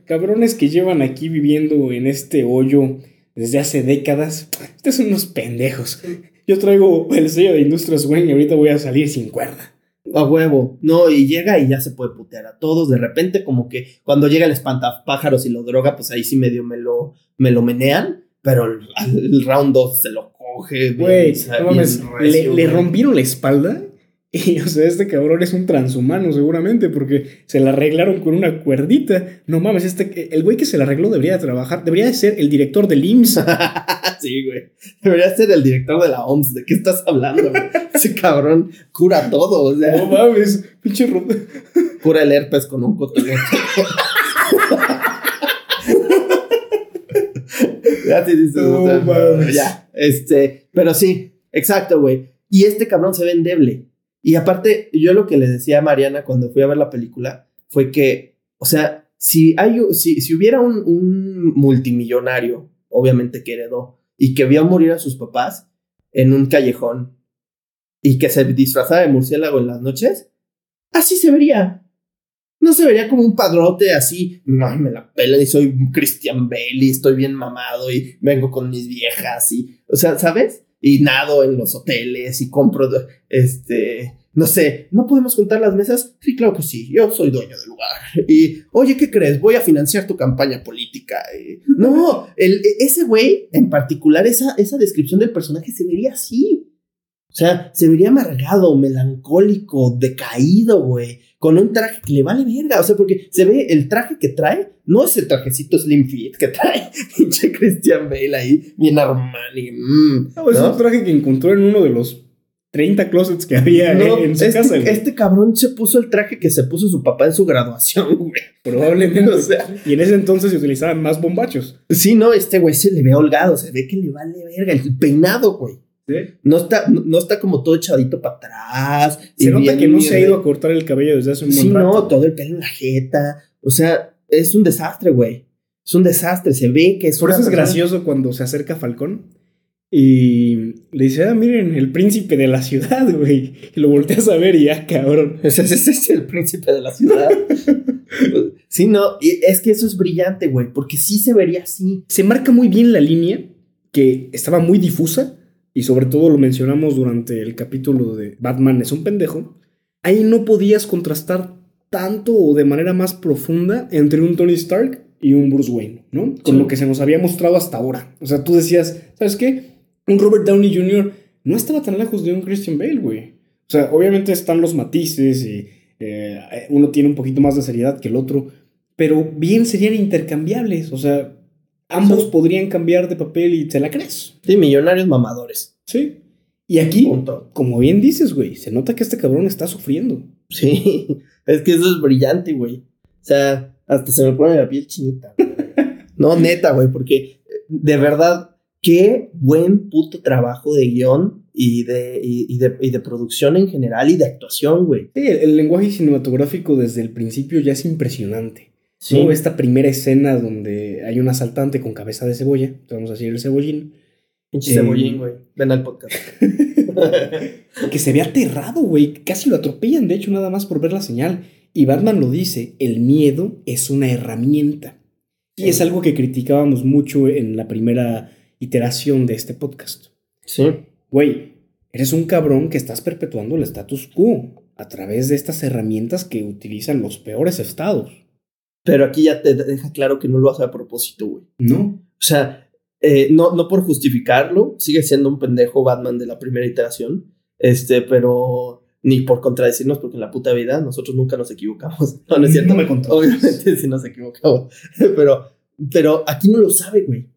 B: cabrones que llevan aquí viviendo en este hoyo desde hace décadas. Estos son unos pendejos. Yo traigo el sello de Industrias Wayne y ahorita voy a salir sin cuerda.
A: A huevo. No, y llega y ya se puede putear a todos. De repente, como que cuando llega el espantapájaros y lo droga, pues ahí sí medio me lo, me lo menean. Pero el, el round 2 se lo coge.
B: Güey, no le, le rompieron la espalda. Y, o sea, este cabrón es un transhumano seguramente porque se la arreglaron con una cuerdita. No mames, este, el güey que se la arregló debería trabajar, debería de ser el director del IMSS.
A: sí, güey. Debería ser el director de la OMS. ¿De qué estás hablando, güey? Ese cabrón cura todo. O sea,
B: No mames, pinche
A: cura el herpes con un cotonete. Ya dices,
B: No.
A: Este, pero sí, exacto, güey. Y este cabrón se ve endeble. Y aparte, yo lo que le decía a Mariana cuando fui a ver la película fue que, o sea, si hay, si, si hubiera un, un multimillonario, obviamente que heredó, y que vio morir a sus papás en un callejón y que se disfrazara de murciélago en las noches, así se vería. No se vería como un padrote así, no, me la pelan y soy Christian Bale y estoy bien mamado y vengo con mis viejas y, o sea, ¿sabes? Y nado en los hoteles y compro, este, no sé, ¿no podemos juntar las mesas? Sí, claro que sí, yo soy dueño del lugar. Y, oye, ¿qué crees? Voy a financiar tu campaña política. No, el, ese güey, en particular, esa, esa descripción del personaje se vería así. O sea, se vería amargado, melancólico, decaído, güey. Con un traje que le vale verga. O sea, porque se ve el traje que trae, no es el trajecito Slim Fit que trae pinche Christian Bale ahí, bien Armani. mm,
B: No, es
A: ¿no?
B: un traje que encontró en uno de los 30 closets que había
A: No,
B: en su
A: este,
B: casa. güey.
A: este cabrón se puso el traje que se puso su papá en su graduación, güey.
B: Probablemente.
A: O sea,
B: y en ese entonces se utilizaban más bombachos.
A: sí, no, este güey se le ve holgado, se ve que le vale verga. El peinado, güey. No está, no, no está como todo echadito para atrás.
B: Se nota
A: bien
B: que no se ha ido a cortar el cabello desde hace un buen
A: Sí,
B: rato.
A: no, todo el pelo en la jeta. O sea, es un desastre, güey. Es un desastre. Se ve que es
B: Por eso es
A: persona-
B: gracioso cuando se acerca Falcón y le dice, ah, miren, el príncipe de la ciudad, güey. Y lo volteas a ver y ya, cabrón.
A: Ese, ese es el príncipe de la ciudad. sí, no, y es que eso es brillante, güey, porque sí se vería así.
B: Se marca muy bien la línea, que estaba muy difusa, y sobre todo lo mencionamos durante el capítulo de Batman es un pendejo, ahí no podías contrastar tanto o de manera más profunda entre un Tony Stark y un Bruce Wayne, ¿no? Con
A: Sí.
B: lo que se nos había mostrado hasta ahora. O sea, tú decías, ¿sabes qué? Un Robert Downey Jr. no estaba tan lejos de un Christian Bale, güey. O sea, obviamente están los matices y eh, uno tiene un poquito más de seriedad que el otro, pero bien serían intercambiables. O sea, ambos
A: Sí.
B: podrían cambiar de papel y te la crees.
A: Sí, millonarios mamadores.
B: Sí. Y aquí,
A: Punto.
B: como bien dices, güey, se nota que este cabrón está sufriendo.
A: Sí, es que eso es brillante, güey. O sea, hasta se me pone la piel chinita. güey. no, neta, güey, porque eh, de verdad, qué buen puto trabajo de guion y de, y, y de, y de producción en general y de actuación, güey.
B: Sí, el, el lenguaje cinematográfico desde el principio ya es impresionante.
A: Sí.
B: ¿no? Esta primera escena donde hay un asaltante con cabeza de cebolla, te vamos a decir el cebollín,
A: Pinche
B: Eh,
A: cebollín, güey. Ven al podcast.
B: que se ve aterrado, güey. Casi lo atropellan, de hecho, nada más por ver la señal. Y Batman lo dice, el miedo es una herramienta. Y
A: Sí.
B: es algo que criticábamos mucho en la primera iteración de este podcast.
A: sí.
B: Güey, eres un cabrón que estás perpetuando el status quo a través de estas herramientas que utilizan los peores estados.
A: Pero aquí ya te deja claro que no lo hace a propósito, güey.
B: No.
A: O sea, eh, no, no por justificarlo, sigue siendo un pendejo Batman de la primera iteración, este, pero ni por contradecirnos, porque en la puta vida nosotros nunca nos equivocamos. No, no es cierto.
B: No me contó.
A: Obviamente sí nos equivocamos, pero, pero aquí no lo sabe, güey.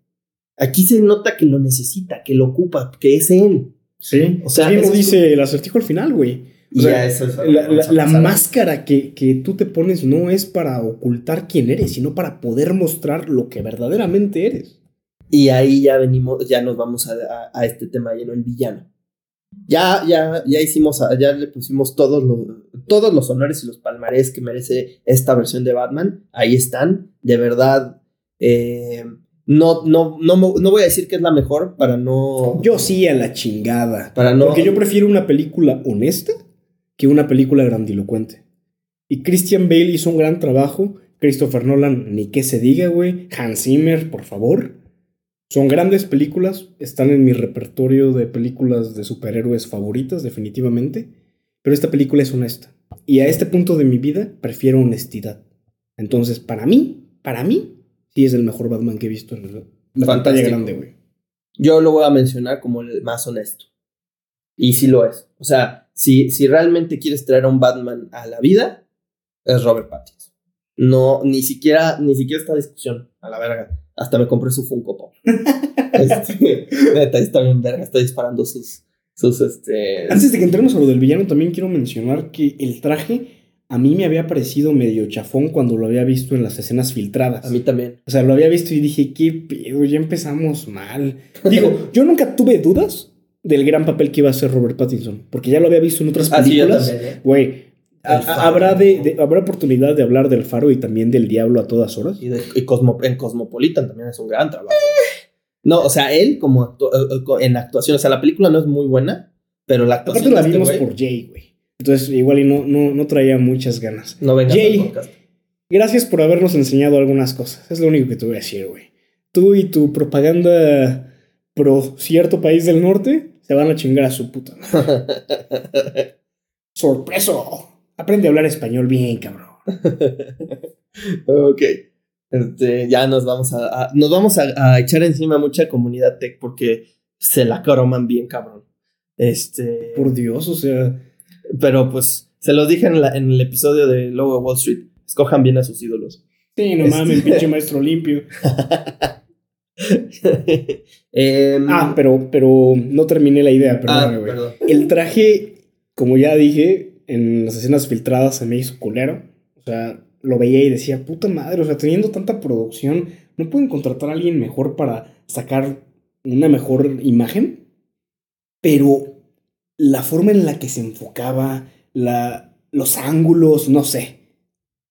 A: Aquí se nota que lo necesita, que lo ocupa, que es él.
B: Sí.
A: O sea,
B: mismo dice el acertijo al final, güey.
A: Y
B: O sea,
A: ya eso es algo
B: La, máscara que, que tú te pones no es para ocultar quién eres, sino para poder mostrar lo que verdaderamente eres.
A: Y ahí ya venimos, ya nos vamos a, a- a este tema lleno, el villano. Ya, ya, ya hicimos, ya le pusimos todos los, todos los honores y los palmarés que merece esta versión de Batman. Ahí están, de verdad. eh, no, no, no, no voy a decir que es la mejor para no.
B: Yo sí a la chingada.
A: para no.
B: Porque yo prefiero una película honesta que una película grandilocuente. Y Christian Bale hizo un gran trabajo. Christopher Nolan, ni qué se diga, güey. Hans Zimmer, por favor. Son grandes películas. Están en mi repertorio de películas de superhéroes favoritas, definitivamente. Pero esta película es honesta. Y a este punto de mi vida prefiero honestidad. Entonces, para mí, para mí, sí es el mejor Batman que he visto en la, la pantalla grande, güey.
A: Yo lo voy a mencionar como el más honesto. Y sí lo es. O sea, si, si realmente quieres traer a un Batman a la vida, es Robert Pattinson. No, ni siquiera, ni siquiera esta discusión, a la verga. Hasta me compré su Funko Pop. Este, neta, está bien verga, está disparando sus, sus, este...
B: Antes de que entremos a lo del villano, también quiero mencionar que el traje a mí me había parecido medio chafón cuando lo había visto en las escenas filtradas.
A: A mí también.
B: O sea, lo había visto y dije, qué pedo, ya empezamos mal. Digo, yo nunca tuve dudas del gran papel que iba a hacer Robert Pattinson, porque ya lo había visto en otras
A: Ah,
B: películas.
A: ¿eh?
B: Güey, habrá, de, de- habrá oportunidad de hablar del faro y también del diablo a todas horas.
A: Y, de- y Cosmo- en Cosmopolitan también es un gran trabajo. No, o sea, él como actu- eh, eh, en actuación, o sea, la película no es muy buena, pero la actuación
B: Aparte la
A: este
B: vimos por Jay, güey. Entonces igual y no, no, no traía muchas ganas.
A: no vengas
B: Jay. Gracias por habernos enseñado algunas cosas. Es lo único que te voy a decir, güey. Tú y tu propaganda pro cierto país del norte se van a chingar a su puta. ¡Sorpreso! Aprende a hablar español bien, cabrón.
A: ok. Este, ya nos vamos a, a- nos vamos a, a echar encima mucha comunidad tech porque se la croman bien, cabrón. Este,
B: Por Dios, o sea.
A: pero pues se los dije en, la- en el episodio de Logo Wall Street. Escojan bien a sus ídolos.
B: Sí, no
A: Este-
B: mames, pinche maestro limpio.
A: Em,
B: Ah, pero, pero no terminé la idea,
A: ah, perdón.
B: El traje, como ya dije, en las escenas filtradas se me hizo culero. O sea, lo veía y decía, puta madre, o sea, teniendo tanta producción, ¿no pueden contratar a alguien mejor para sacar una mejor imagen? Pero la forma en la que se enfocaba, la, los ángulos, no sé,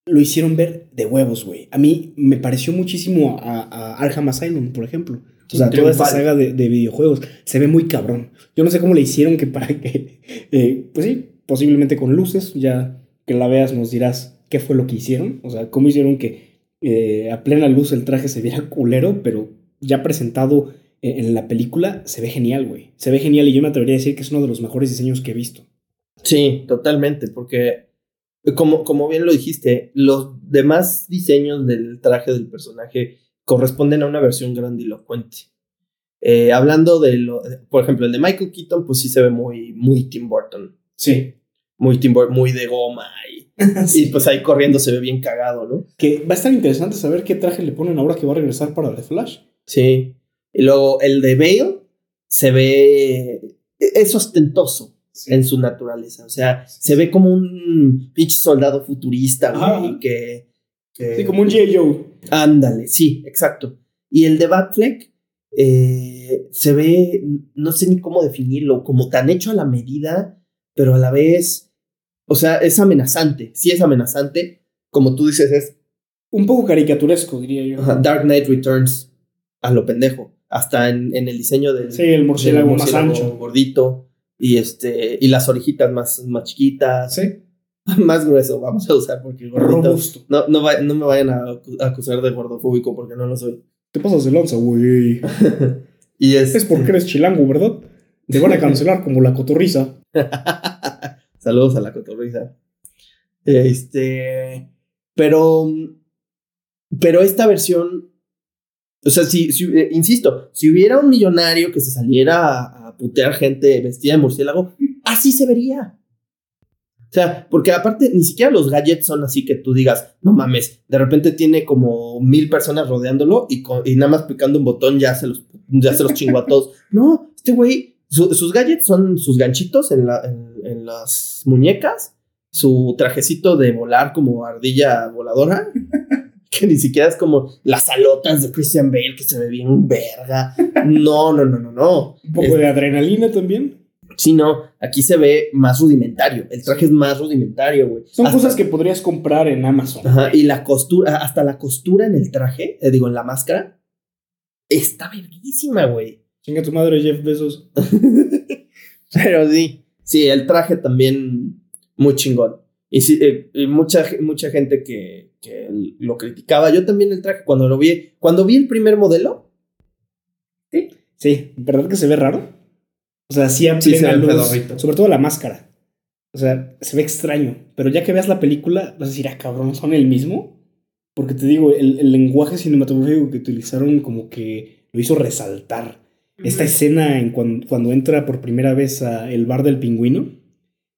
B: lo hicieron ver de huevos, güey. A mí me pareció muchísimo a, a Arkham Asylum, por ejemplo. O sea, toda esta saga de, de videojuegos se ve muy cabrón. Yo no sé cómo le hicieron que para que, eh, pues sí, posiblemente con luces, ya que la veas nos dirás qué fue lo que hicieron. O sea, cómo hicieron que eh, a plena luz el traje se viera culero, pero ya presentado en en la película se ve genial, güey. Se ve genial y yo me atrevería a decir que es uno de los mejores diseños que he visto.
A: Sí, totalmente, porque como, como bien lo dijiste, los demás diseños del traje del personaje corresponden a una versión grandilocuente. Eh, hablando de lo, por ejemplo, el de Michael Keaton, pues sí se ve muy, muy Tim Burton.
B: Sí.
A: Muy Tim Burton, muy de goma y, y pues ahí corriendo se ve bien cagado, ¿no?
B: Que va a estar interesante saber qué traje le ponen ahora que va a regresar para The Flash.
A: Sí. Y luego el de Bale se ve. Es ostentoso en su naturaleza. O sea, se ve como un pinche soldado futurista, güey. Que, que-
B: Sí, como un G.I. Joe.
A: Ándale, sí, exacto. Y el de Batfleck eh, se ve, no sé ni cómo definirlo, como tan hecho a la medida, pero a la vez, o sea, es amenazante. Sí es amenazante. Como tú dices, es
B: Un poco caricaturesco, diría yo.
A: Ajá, Dark Knight Returns a lo pendejo. Hasta en, en el diseño del,
B: Sí, el murciélago más ancho.
A: gordito. Y este. Y las orejitas más, más chiquitas.
B: Sí.
A: Más grueso vamos a usar porque gordito.
B: Robusto.
A: No, no, va- no me vayan a acusar de gordofóbico porque no lo soy.
B: Te pasas de lanza, güey.
A: Y es.
B: Es porque eres chilango, ¿verdad? Te van a cancelar como la cotorriza.
A: Saludos a la cotorriza. Este. Pero. Pero esta versión. O sea, si, si- eh, insisto, si hubiera un millonario que se saliera a, a putear gente vestida de murciélago, así se vería. O sea, porque aparte ni siquiera los gadgets son así que tú digas, no mames, de repente tiene como mil personas rodeándolo y, con- y nada más picando un botón ya se los, ya se los chingó a todos. No, este güey, su- sus gadgets son sus ganchitos en, la, en, en las muñecas, su trajecito de volar como ardilla voladora, que ni siquiera es como las alotas de Christian Bale, que se ve bien verga. No, no, no, no, no.
B: Un poco
A: Es-
B: de adrenalina también.
A: Sí, no, aquí se ve más rudimentario. El traje es más rudimentario, güey.
B: Son
A: Hasta-
B: cosas que podrías comprar en Amazon.
A: Ajá, y la costura, hasta la costura en el traje, eh, digo, en la máscara, está verguísima, güey.
B: Chinga tu madre, Jeff Bezos.
A: Pero sí, sí, el traje también muy chingón. Y, sí, eh, y mucha, mucha gente que, que lo criticaba. Yo también el traje, cuando lo vi, cuando vi el primer modelo,
B: Sí, ¿verdad que se ve raro? O sea, sí a
A: Sí, se
B: luz, sobre todo la máscara. O sea, se ve extraño. Pero ya que veas la película, vas a decir, ah, cabrón, ¿son el mismo? Porque te digo, el, el lenguaje cinematográfico que utilizaron como que lo hizo resaltar. Esta escena en cuan- cuando, entra por primera vez a el bar del pingüino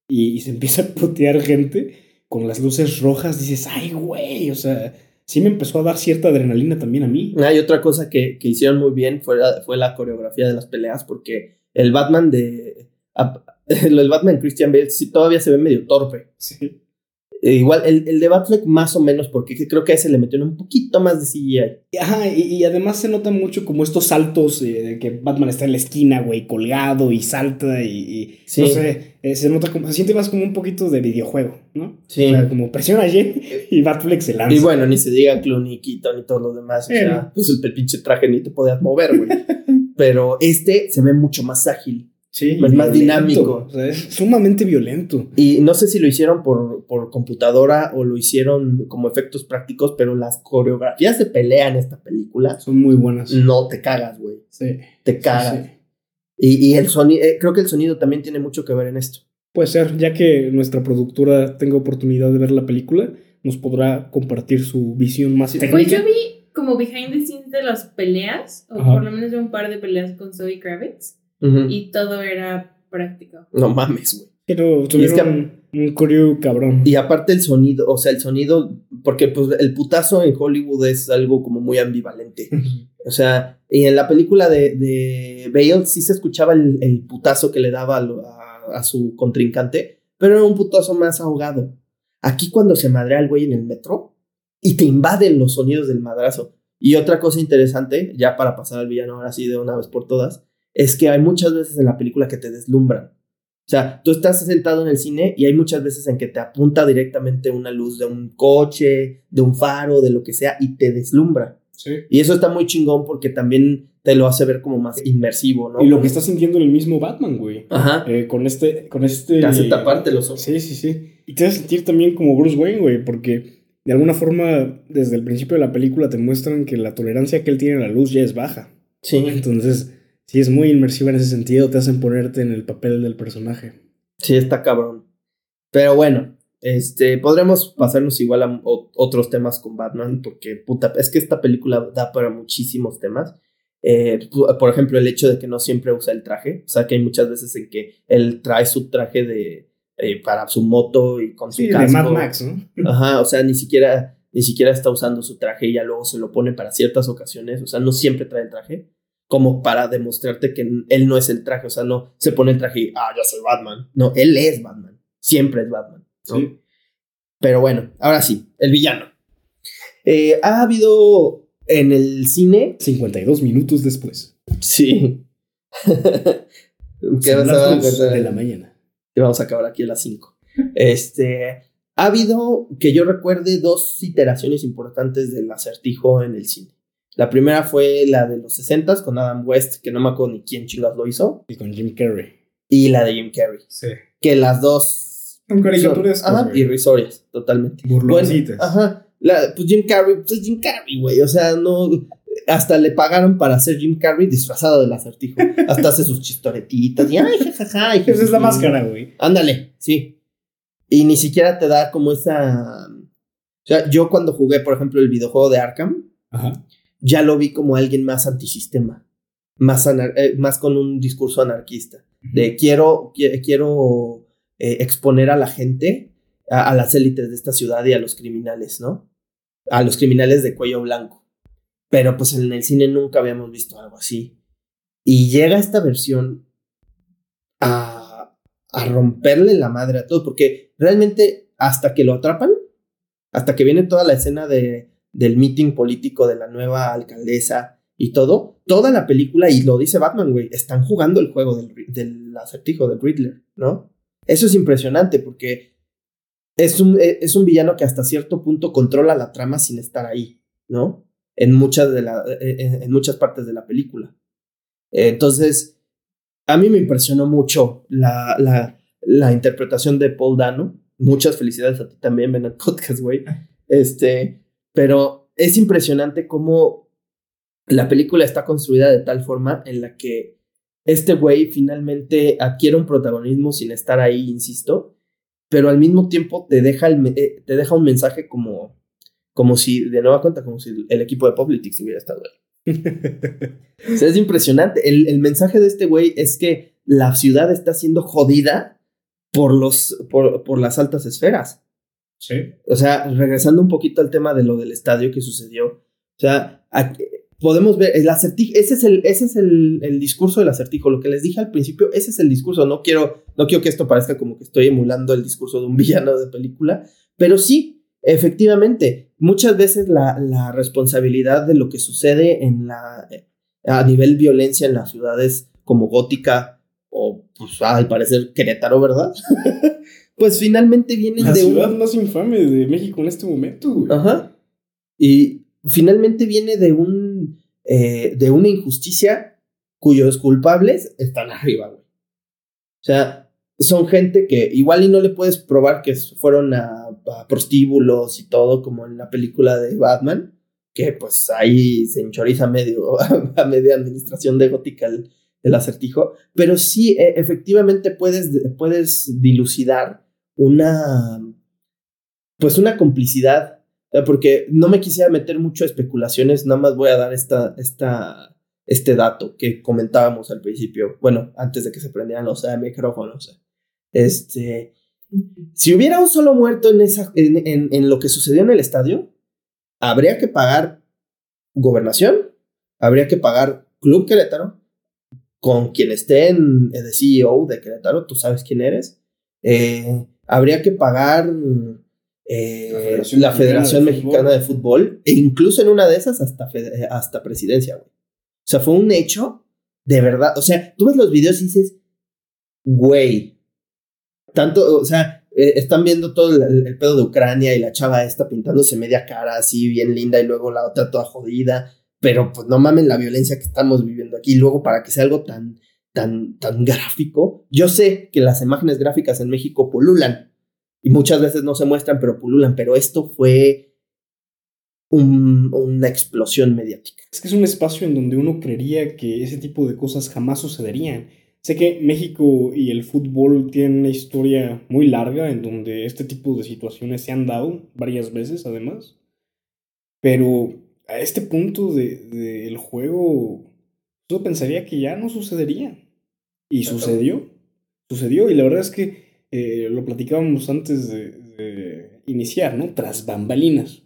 B: y, y se empieza a putear gente con las luces rojas, dices, ay, güey, o sea, sí me empezó a dar cierta adrenalina también a mí.
A: hay otra cosa que, que hicieron muy bien, fue, la- fue la coreografía de las peleas, porque el Batman de... a- el Batman Christian Bale sí todavía se ve medio torpe.
B: Sí.
A: Eh, igual, el, el de Batfleck más o menos, porque creo que a ese le metieron un poquito más de CGI.
B: Ajá, y, y además se nota mucho como estos saltos eh, de que Batman está en la esquina, güey, colgado y salta y, y
A: Sí.
B: no sé, eh, se nota como, se siente más como un poquito de videojuego, ¿no?
A: Sí.
B: O sea, como presiona Y y Batfleck se lanza.
A: Y bueno, ni se diga Clooney, Keaton y todo lo demás. O sea, pues el, el pinche traje ni te podías mover, güey. Pero este se ve mucho más ágil.
B: Sí,
A: es más dinámico.
B: O sea, es sumamente violento.
A: Y no sé si lo hicieron por, por computadora o lo hicieron como efectos prácticos, pero las coreografías de pelea en esta película
B: Son muy buenas.
A: no te cagas, güey.
B: Sí.
A: Te cagas.
B: sí.
A: Y, y el sonido, creo que el sonido también tiene mucho que ver en esto.
B: Puede ser, ya que nuestra productora tenga oportunidad de ver la película, nos podrá compartir su visión más técnica.
C: Pues yo vi como behind the scenes de las peleas, o
B: Ajá.
C: por lo menos de un par de peleas con Zoe Kravitz, Y todo era práctico.
A: No mames, güey.
B: Pero
A: es que-
B: un crew cabrón.
A: Y aparte el sonido, o sea, el sonido, porque pues el putazo en Hollywood es algo como muy ambivalente. O sea, y en la película de, de Bale sí se escuchaba el, el putazo que le daba a, a- a su contrincante, pero era un putazo más ahogado. Aquí cuando se madrea el güey en el metro y te invaden los sonidos del madrazo. Y otra cosa interesante, ya para pasar al villano ahora sí de una vez por todas, es que hay muchas veces en la película que te deslumbran. O sea, tú estás sentado en el cine y hay muchas veces en que te apunta directamente una luz de un coche, de un faro, de lo que sea, y te deslumbra.
B: Sí.
A: Y eso está muy chingón porque también te lo hace ver como más inmersivo, ¿no?
B: Y lo que está sintiendo el mismo Batman, güey.
A: Ajá.
B: Eh, con este. Con este
A: Te hace taparte los ojos.
B: Sí, sí, sí. Y te hace sentir también como Bruce Wayne, güey, porque de alguna forma, desde el principio de la película te muestran que la tolerancia que él tiene a la luz ya es baja.
A: Sí.
B: Entonces, Sí, es muy inmersiva en ese sentido, te hacen ponerte en el papel del personaje.
A: Sí, está cabrón. Pero bueno, este, podremos pasarnos igual a otros temas con Batman, porque puta, es que esta película da para muchísimos temas. Eh, por ejemplo, el hecho de que no siempre usa el traje. O sea, que hay muchas veces en que él trae su traje de eh, para su moto y con su
B: Sí, de
A: casco.
B: Mad Max, ¿no?
A: Ajá, o sea, ni siquiera, ni siquiera está usando su traje y ya luego se lo pone para ciertas ocasiones. O sea, no siempre trae el traje. Como para demostrarte que él no es el traje. O sea, no se pone el traje y, ah, yo soy Batman. No, él es Batman. Siempre es Batman. ¿no?
B: Sí.
A: Pero bueno, ahora sí, el villano. Eh, ha habido en el cine.
B: 52 minutos después.
A: Sí. que
B: Son
A: vas a
B: de la mañana.
A: Y vamos a acabar aquí a las 5. Este. Ha habido, que yo recuerde, dos iteraciones importantes del acertijo en el cine. La primera fue la de los 60 con Adam West, que no me acuerdo ni quién chingas lo hizo,
B: Y con Jim Carrey.
A: y la de Jim Carrey.
B: Sí.
A: Que las dos
B: Son caricaturescas,
A: son- ajá, irrisorias, totalmente.
B: Burloncitas.
A: Bueno, ajá. La, pues Jim Carrey, pues es Jim Carrey, güey. O sea, no. Hasta le pagaron para hacer Jim Carrey disfrazado del acertijo. Hasta hace sus chistoretitas. Y ay, jajaja. y
B: Esa es la máscara, güey.
A: Ándale, sí. Y ni siquiera te da como esa. O sea, yo cuando jugué, por ejemplo, el videojuego de Arkham,
B: Ajá.
A: Ya lo vi como alguien más antisistema. Más, eh, más con un discurso anarquista. De quiero, qui- quiero eh, exponer a la gente, a, a las élites de esta ciudad y a los criminales, ¿no? A los criminales de cuello blanco. Pero pues en el cine nunca habíamos visto algo así. Y llega esta versión a, a romperle la madre a todo, porque realmente hasta que lo atrapan, hasta que viene toda la escena de, del meeting político de la nueva alcaldesa y todo, toda la película, y lo dice Batman, güey, están jugando el juego del, del acertijo del Riddler, ¿no? Eso es impresionante porque es un, eh, es un villano que hasta cierto punto controla la trama sin estar ahí, ¿no? En muchas, de la, eh, en, en muchas partes de la película. Entonces, a mí me impresionó mucho la, la, la interpretación de Paul Dano. Muchas felicidades a ti también, ven al podcast, güey. Este, pero es impresionante cómo la película está construida de tal forma en la que este güey finalmente adquiere un protagonismo sin estar ahí, insisto, pero al mismo tiempo te deja, el, eh, te deja un mensaje como, como si, de nueva cuenta, como si el equipo de Publitix hubiera estado ahí. O sea, es impresionante. El, el mensaje de este güey es que la ciudad está siendo jodida por, los, por, por las altas esferas.
B: Sí.
A: O sea, regresando un poquito al tema de lo del estadio que sucedió. O sea, aquí- podemos ver el acertijo. Ese es, el, ese es el, el discurso del acertijo. Lo que les dije al principio, ese es el discurso. No quiero, no quiero que esto parezca como que estoy emulando el discurso de un villano de película, pero sí, efectivamente, muchas veces la, la responsabilidad de lo que sucede en la, a nivel violencia en las ciudades como Gótica o, pues, al parecer, Querétaro, ¿verdad? pues finalmente vienen
B: La
A: de un-
B: ciudad más infame de México en este momento, güey.
A: Ajá. Y finalmente viene de un eh, de una injusticia cuyos culpables están arriba, güey. O sea, son gente que igual y no le puedes probar que fueron a, a prostíbulos y todo, como en la película de Batman, que pues ahí se enchoriza medio, a media administración de gótica el, el acertijo, pero sí, e- efectivamente puedes, puedes dilucidar una, pues una complicidad, porque no me quisiera meter mucho a especulaciones, nada más voy a dar esta, esta, este dato que comentábamos al principio, bueno, antes de que se prendieran los micrófonos. Este, si hubiera un solo muerto en, esa, en, en, en lo que sucedió en el estadio, habría que pagar gobernación, habría que pagar Club Querétaro, con quien esté en eh, de CEO de Querétaro, tú sabes quién eres, eh, habría que pagar eh,
B: La Federación
A: la
B: Mexicana de
A: Mexicana de Fútbol, e incluso en una de esas hasta, hasta presidencia, güey. O sea, fue un hecho de verdad. O sea, tú ves los videos y dices, güey, tanto, o sea, eh, están viendo todo el, el pedo de Ucrania y la chava esta pintándose media cara así, bien linda, y luego la otra toda jodida. Pero pues no mamen la violencia que estamos viviendo aquí. Y luego, para que sea algo tan, tan, tan gráfico, yo sé que las imágenes gráficas en México pululan y muchas veces no se muestran, pero pululan. Pero esto fue un- una explosión mediática.
B: Es que es un espacio en donde uno creería que ese tipo de cosas jamás sucederían. Sé que México y el fútbol tienen una historia muy larga en donde este tipo de situaciones se han dado varias veces además. Pero a este punto de- del juego, yo pensaría que ya no sucedería. Y sucedió. Sucedió. Y la verdad es que eh, lo platicábamos antes de, de iniciar, ¿no? Tras bambalinas.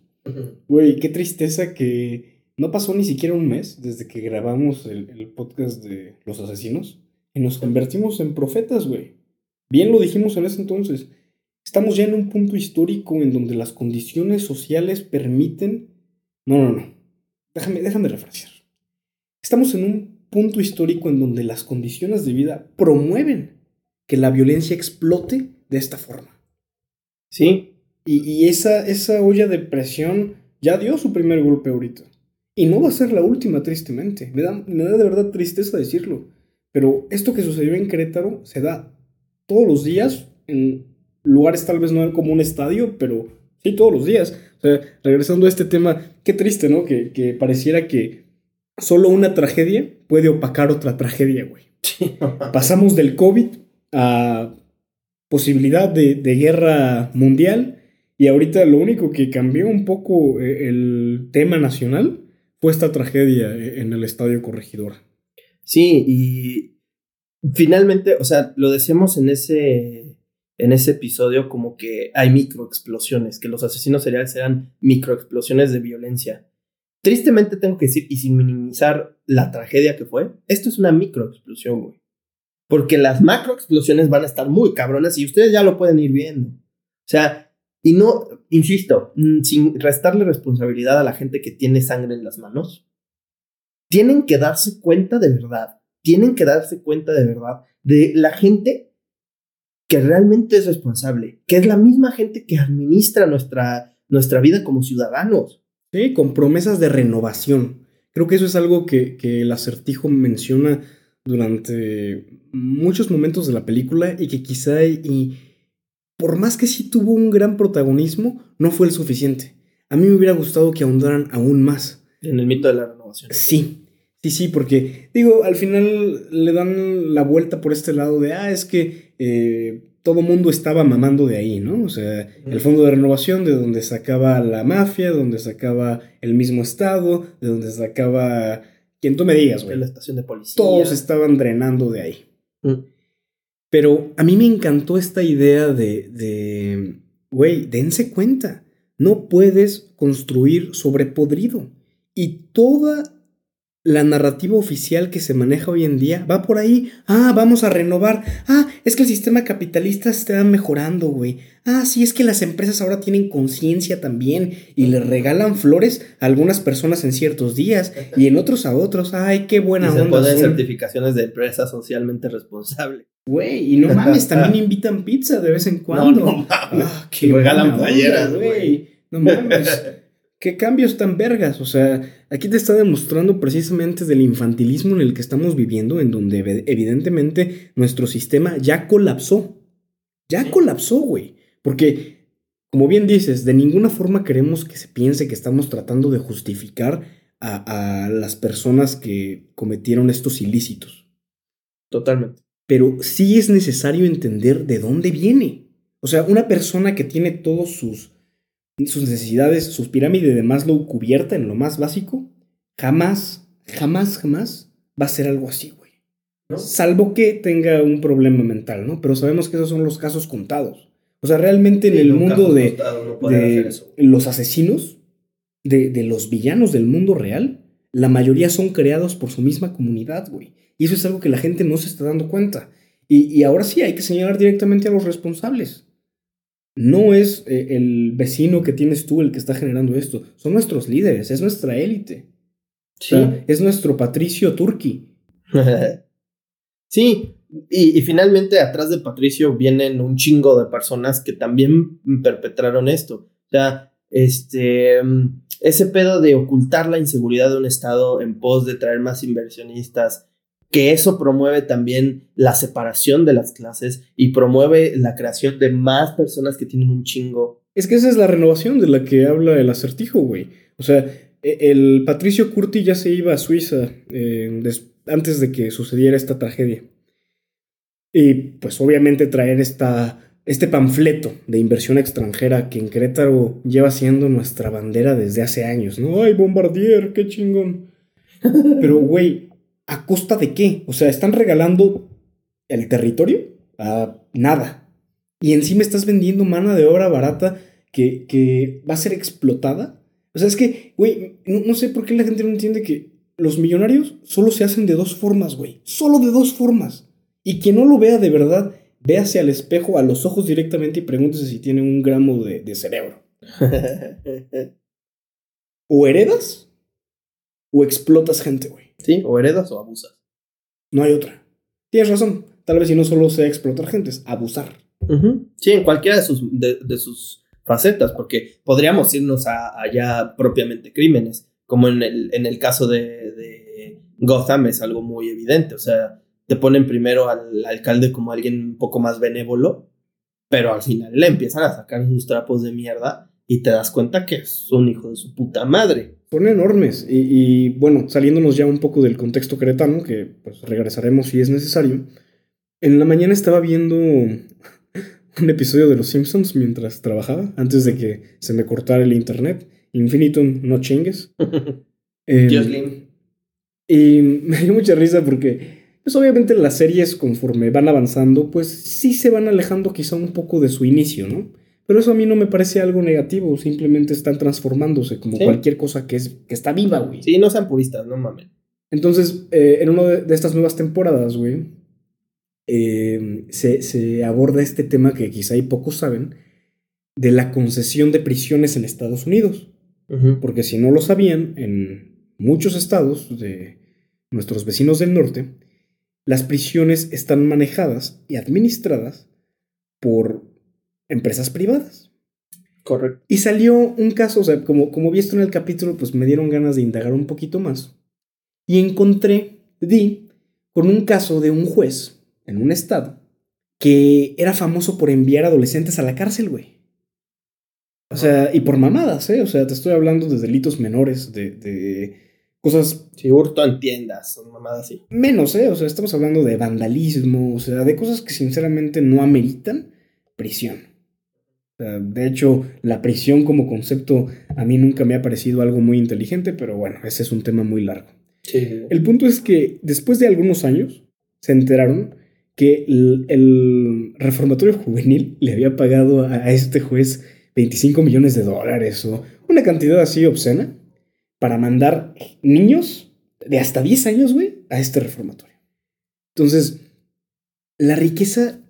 B: Güey, qué tristeza que no pasó ni siquiera un mes desde que grabamos el, el podcast de los asesinos y nos convertimos en profetas, güey. Bien lo dijimos en ese entonces. Estamos ya en un punto histórico en donde las condiciones sociales permiten... No, no, no. Déjame, déjame refrasear. Estamos en un punto histórico en donde las condiciones de vida promueven que la violencia explote de esta forma.
A: Sí,
B: Y, y esa, esa olla de presión ya dio su primer golpe ahorita. Y no va a ser la última, tristemente. Me da, me da de verdad tristeza decirlo. Pero esto que sucedió en Querétaro se da todos los días, en lugares tal vez no como un estadio, pero sí todos los días. O sea, regresando a este tema, qué triste, ¿no? Que, que pareciera que solo una tragedia puede opacar otra tragedia, güey. Pasamos del COVID a posibilidad de, de guerra mundial y ahorita lo único que cambió un poco eh, el tema nacional fue esta tragedia eh, en el Estadio Corregidora.
A: Sí, y finalmente, o sea, lo decíamos en ese, en ese episodio como que hay microexplosiones, que los asesinos seriales eran microexplosiones de violencia. Tristemente tengo que decir, y sin minimizar la tragedia que fue, esto es una microexplosión, güey. Porque las macroexplosiones van a estar muy cabronas y ustedes ya lo pueden ir viendo. O sea, y no, insisto, mm, sin restarle responsabilidad a la gente que tiene sangre en las manos, tienen que darse cuenta de verdad, tienen que darse cuenta de verdad de la gente que realmente es responsable, que es la misma gente que administra nuestra, nuestra vida como ciudadanos.
B: Sí, con promesas de renovación. Creo que eso es algo que, que el acertijo menciona durante muchos momentos de la película y que quizá y por más que sí tuvo un gran protagonismo, no fue el suficiente. A mí me hubiera gustado que ahondaran aún más.
A: En el mito de la renovación.
B: Sí, sí, sí, porque digo, al final le dan la vuelta por este lado de, ah, es que eh, todo mundo estaba mamando de ahí, ¿no? O sea, el fondo de renovación de donde sacaba la mafia, de donde sacaba el mismo estado, de donde sacaba quien tú me digas, güey.
A: La estación de policía.
B: Todos estaban drenando de ahí.
A: Mm.
B: Pero a mí me encantó esta idea de, de, güey, dense cuenta, no puedes construir sobre podrido. Y toda la narrativa oficial que se maneja hoy en día va por ahí. Ah, vamos a renovar. Ah, es que el sistema capitalista está mejorando, güey. Ah, sí, es que las empresas ahora tienen conciencia también y le regalan flores a algunas personas en ciertos días y en otros a otros. Ay, qué
A: Y
B: buena
A: se
B: onda.
A: ponen certificaciones de empresa socialmente responsable.
B: Güey, y no mames, también invitan pizza de vez en cuando.
A: No, no mames.
B: Ah, qué
A: Y regalan playeras, güey.
B: No mames. qué cambios tan vergas. O sea, aquí te está demostrando precisamente del infantilismo en el que estamos viviendo, en donde ev- evidentemente nuestro sistema ya colapsó. Ya colapsó, güey. Porque, como bien dices, de ninguna forma queremos que se piense que estamos tratando de justificar a, a las personas que cometieron estos ilícitos
A: Totalmente.
B: pero sí es necesario entender de dónde viene. O sea, una persona que tiene todos sus, sus necesidades, sus pirámides de Maslow cubierta en lo más básico, jamás, jamás, jamás va a ser algo así, güey.
A: ¿No?
B: Salvo que tenga un problema mental, ¿no? Pero sabemos que esos son los casos contados. O sea, realmente en
A: Sí,
B: el mundo de,
A: no
B: los asesinos, de, de los villanos del mundo real, la mayoría son creados por su misma comunidad, güey. Y eso es algo que la gente no se está dando cuenta. Y, y ahora sí hay que señalar directamente a los responsables. No es eh, el vecino que tienes tú el que está generando esto. Son nuestros líderes, es nuestra élite. O
A: Sí.
B: sea, es nuestro Patricio Turki.
A: sí, y, y finalmente atrás de Patricio vienen un chingo de personas que también perpetraron esto. O sea, este, mm, ese pedo de ocultar la inseguridad de un Estado en pos de traer más inversionistas, que eso promueve también la separación de las clases y promueve la creación de más personas que tienen un chingo.
B: Es que esa es la renovación de la que habla el acertijo, güey. O sea, e- el Patricio Curti ya se iba a Suiza eh, antes de que sucediera esta tragedia. Y pues obviamente traer esta, este panfleto de inversión extranjera que en Querétaro lleva siendo nuestra bandera desde hace años, ¿no? ¡Ay, Bombardier, qué chingón! Pero, güey, ¿a costa de qué? O sea, ¿están regalando el territorio? A nada. Y encima estás vendiendo mano de obra barata que, que va a ser explotada. O sea, es que, güey, no, no sé por qué la gente no entiende que los millonarios solo se hacen de dos formas, güey. Solo de dos formas. Y quien no lo vea de verdad, véase al espejo, a los ojos directamente y pregúntese si tiene un gramo de, de cerebro. O heredas o explotas gente, güey.
A: Sí, o heredas o abusas.
B: No hay otra. Tienes razón. Tal vez si no solo sea explotar gente, es abusar.
A: Sí, en cualquiera de sus, de, de sus facetas, porque podríamos irnos a, allá propiamente crímenes, como en el, en el caso de, de Gotham es algo muy evidente, o sea, te ponen primero al alcalde como alguien un poco más benévolo, pero al final le empiezan a sacar sus trapos de mierda y te das cuenta que es un hijo de su puta madre.
B: Son enormes. Y, y, bueno, saliéndonos ya un poco del contexto queretano, que pues regresaremos si es necesario. En la mañana estaba viendo un episodio de Los Simpsons mientras trabajaba, antes de que se me cortara el internet. Infinitum, no chingues. Em,
A: Dios Lim.
B: Y me dio mucha risa porque, pues obviamente las series conforme van avanzando, pues sí se van alejando quizá un poco de su inicio, ¿no? Pero eso a mí no me parece algo negativo, simplemente están transformándose como
A: Sí.
B: cualquier cosa que, es, que está viva, güey.
A: Sí, no sean puristas, no mamen.
B: Entonces, eh, en una de, de estas nuevas temporadas, güey, eh, se, se aborda este tema que quizá hay pocos saben, de la concesión de prisiones en Estados Unidos. Porque si no lo sabían, en muchos estados de nuestros vecinos del norte, las prisiones están manejadas y administradas por empresas privadas.
A: Correcto.
B: Y salió un caso, o sea, como, como vi esto en el capítulo, pues me dieron ganas de indagar un poquito más. Y encontré, di, con un caso de un juez en un estado que era famoso por enviar adolescentes a la cárcel, güey. O sea, y por mamadas, ¿eh? O sea, te estoy hablando de delitos menores, de, de cosas
A: Sí, hurto en tiendas, son mamadas así.
B: menos, ¿eh? O sea, estamos hablando de vandalismo, o sea, de cosas que sinceramente no ameritan prisión. De hecho, la prisión como concepto a mí nunca me ha parecido algo muy inteligente, pero bueno, ese es un tema muy largo.
A: Sí.
B: El punto es que después de algunos años se enteraron que el, el reformatorio juvenil le había pagado a, a este juez 25 millones de dólares o una cantidad así obscena para mandar niños de hasta 10 años, güey, a este reformatorio. Entonces, la riqueza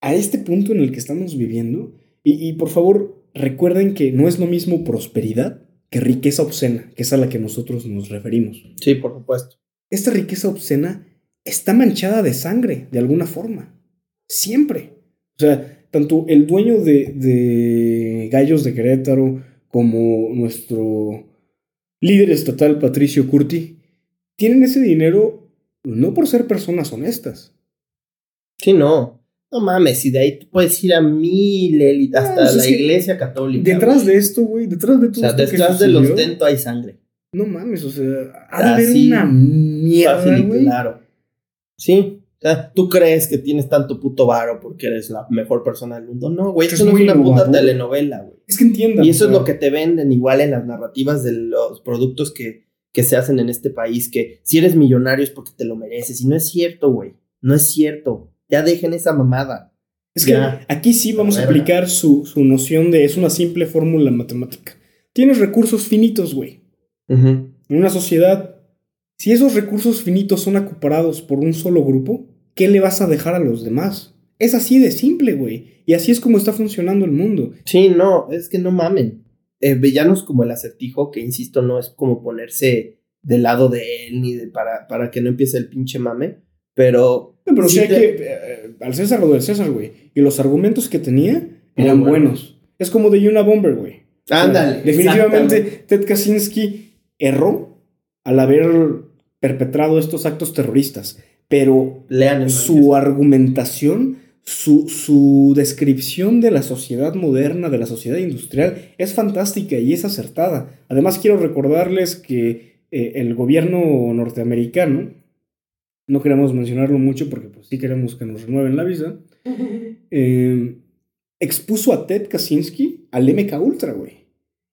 B: a este punto en el que estamos viviendo, y, y por favor recuerden que no es lo mismo prosperidad que riqueza obscena, que es a la que nosotros nos referimos.
A: Sí, por supuesto.
B: Esta riqueza obscena está manchada de sangre, de alguna forma. Siempre. O sea, tanto el dueño de, de Gallos de Querétaro como nuestro líder estatal, Patricio Curti, tienen ese dinero no por ser personas honestas.
A: Sí, no. No mames, y de ahí tú puedes ir a mil élites, hasta
B: pues es
A: la iglesia católica.
B: Detrás
A: güey.
B: de esto, güey, detrás de
A: O
B: todo
A: sea,
B: esto que
A: detrás del ostento hay sangre.
B: No mames, o sea, ha de haber una mierda,
A: Fácil y
B: güey.
A: claro. Sí. O sea, tú crees que tienes tanto puto varo porque eres la mejor persona del mundo. No, güey,
B: Eso
A: esto
B: es
A: no es una puta telenovela, güey.
B: Es que entiendan.
A: Y eso
B: o
A: es
B: sea,
A: lo que te venden igual en las narrativas de los productos que, que se hacen en este país, que si eres millonario es porque te lo mereces. Y no es cierto, güey. No es cierto. Ya dejen esa mamada.
B: Es que aquí sí vamos a aplicar su, su noción de es una simple fórmula matemática. Tienes recursos finitos, güey. En una sociedad, si esos recursos finitos son acuperados por un solo grupo, ¿qué le vas a dejar a los demás? Es así de simple, güey. Y así es como está funcionando el mundo.
A: Sí, no, es que no mamen. Eh, villanos como el acertijo, que insisto, no es como ponerse del lado de él ni de para, para que no empiece el pinche mame, pero.
B: No, Pero
A: sí
B: sí hay
A: te-
B: que. eh, al César lo del César, güey. Y los argumentos que tenía eran
A: buenos.
B: Es como de Yuna Bomber, güey. O sea,
A: Ándale.
B: definitivamente. Ted Kaczynski erró al haber perpetrado estos actos terroristas. Pero
A: Lean
B: su argumentación su, su descripción de la sociedad moderna, de la sociedad industrial, es fantástica y es acertada. Además, quiero recordarles que eh, el gobierno norteamericano, no queremos mencionarlo mucho porque pues sí queremos que nos renueven la visa, eh, expuso a Ted Kaczynski al MK Ultra, güey.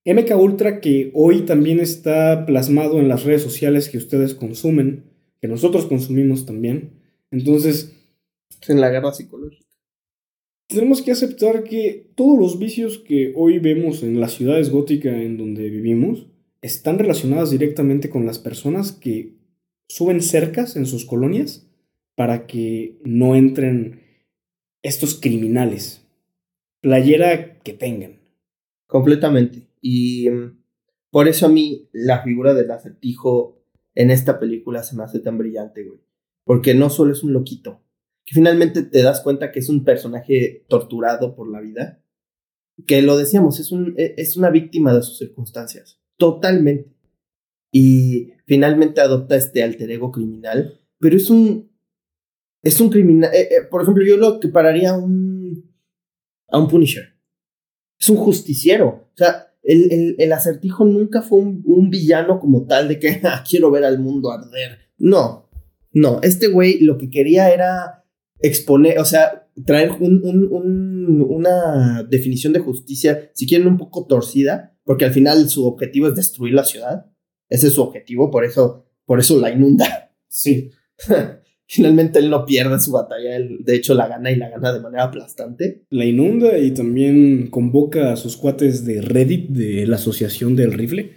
B: MK Ultra que hoy también está plasmado en las redes sociales que ustedes consumen, que nosotros consumimos también. Entonces,
A: En la guerra psicológica.
B: tenemos que aceptar que todos los vicios que hoy vemos en las ciudades góticas en donde vivimos están relacionadas directamente con las personas que suben cercas en sus colonias para que no entren estos criminales. Playera que tengan.
A: Completamente. Y mm, por eso a mí la figura del acertijo en esta película se me hace tan brillante, güey. Porque no solo es un loquito, que finalmente te das cuenta que es un personaje torturado por la vida, que lo decíamos, es, un, e- es una víctima de sus circunstancias, totalmente. Y finalmente adopta este alter ego criminal, pero es un... Es un criminal... eh, eh, por ejemplo, yo lo equipararía a un... a un Punisher. Es un justiciero. O sea, el, el, el acertijo nunca fue un, un villano como tal de que "Ah, quiero ver al mundo arder. No, no, este güey lo que quería era exponer, o sea, traer un, un- una definición de justicia, si quieren un poco torcida, porque al final su objetivo es destruir la ciudad. Ese es su objetivo, por eso, por eso la inunda.
B: Sí.
A: Finalmente él no pierde su batalla, él de hecho la gana y la gana de manera aplastante.
B: La inunda y también convoca a sus cuates de Reddit de la Asociación del Rifle.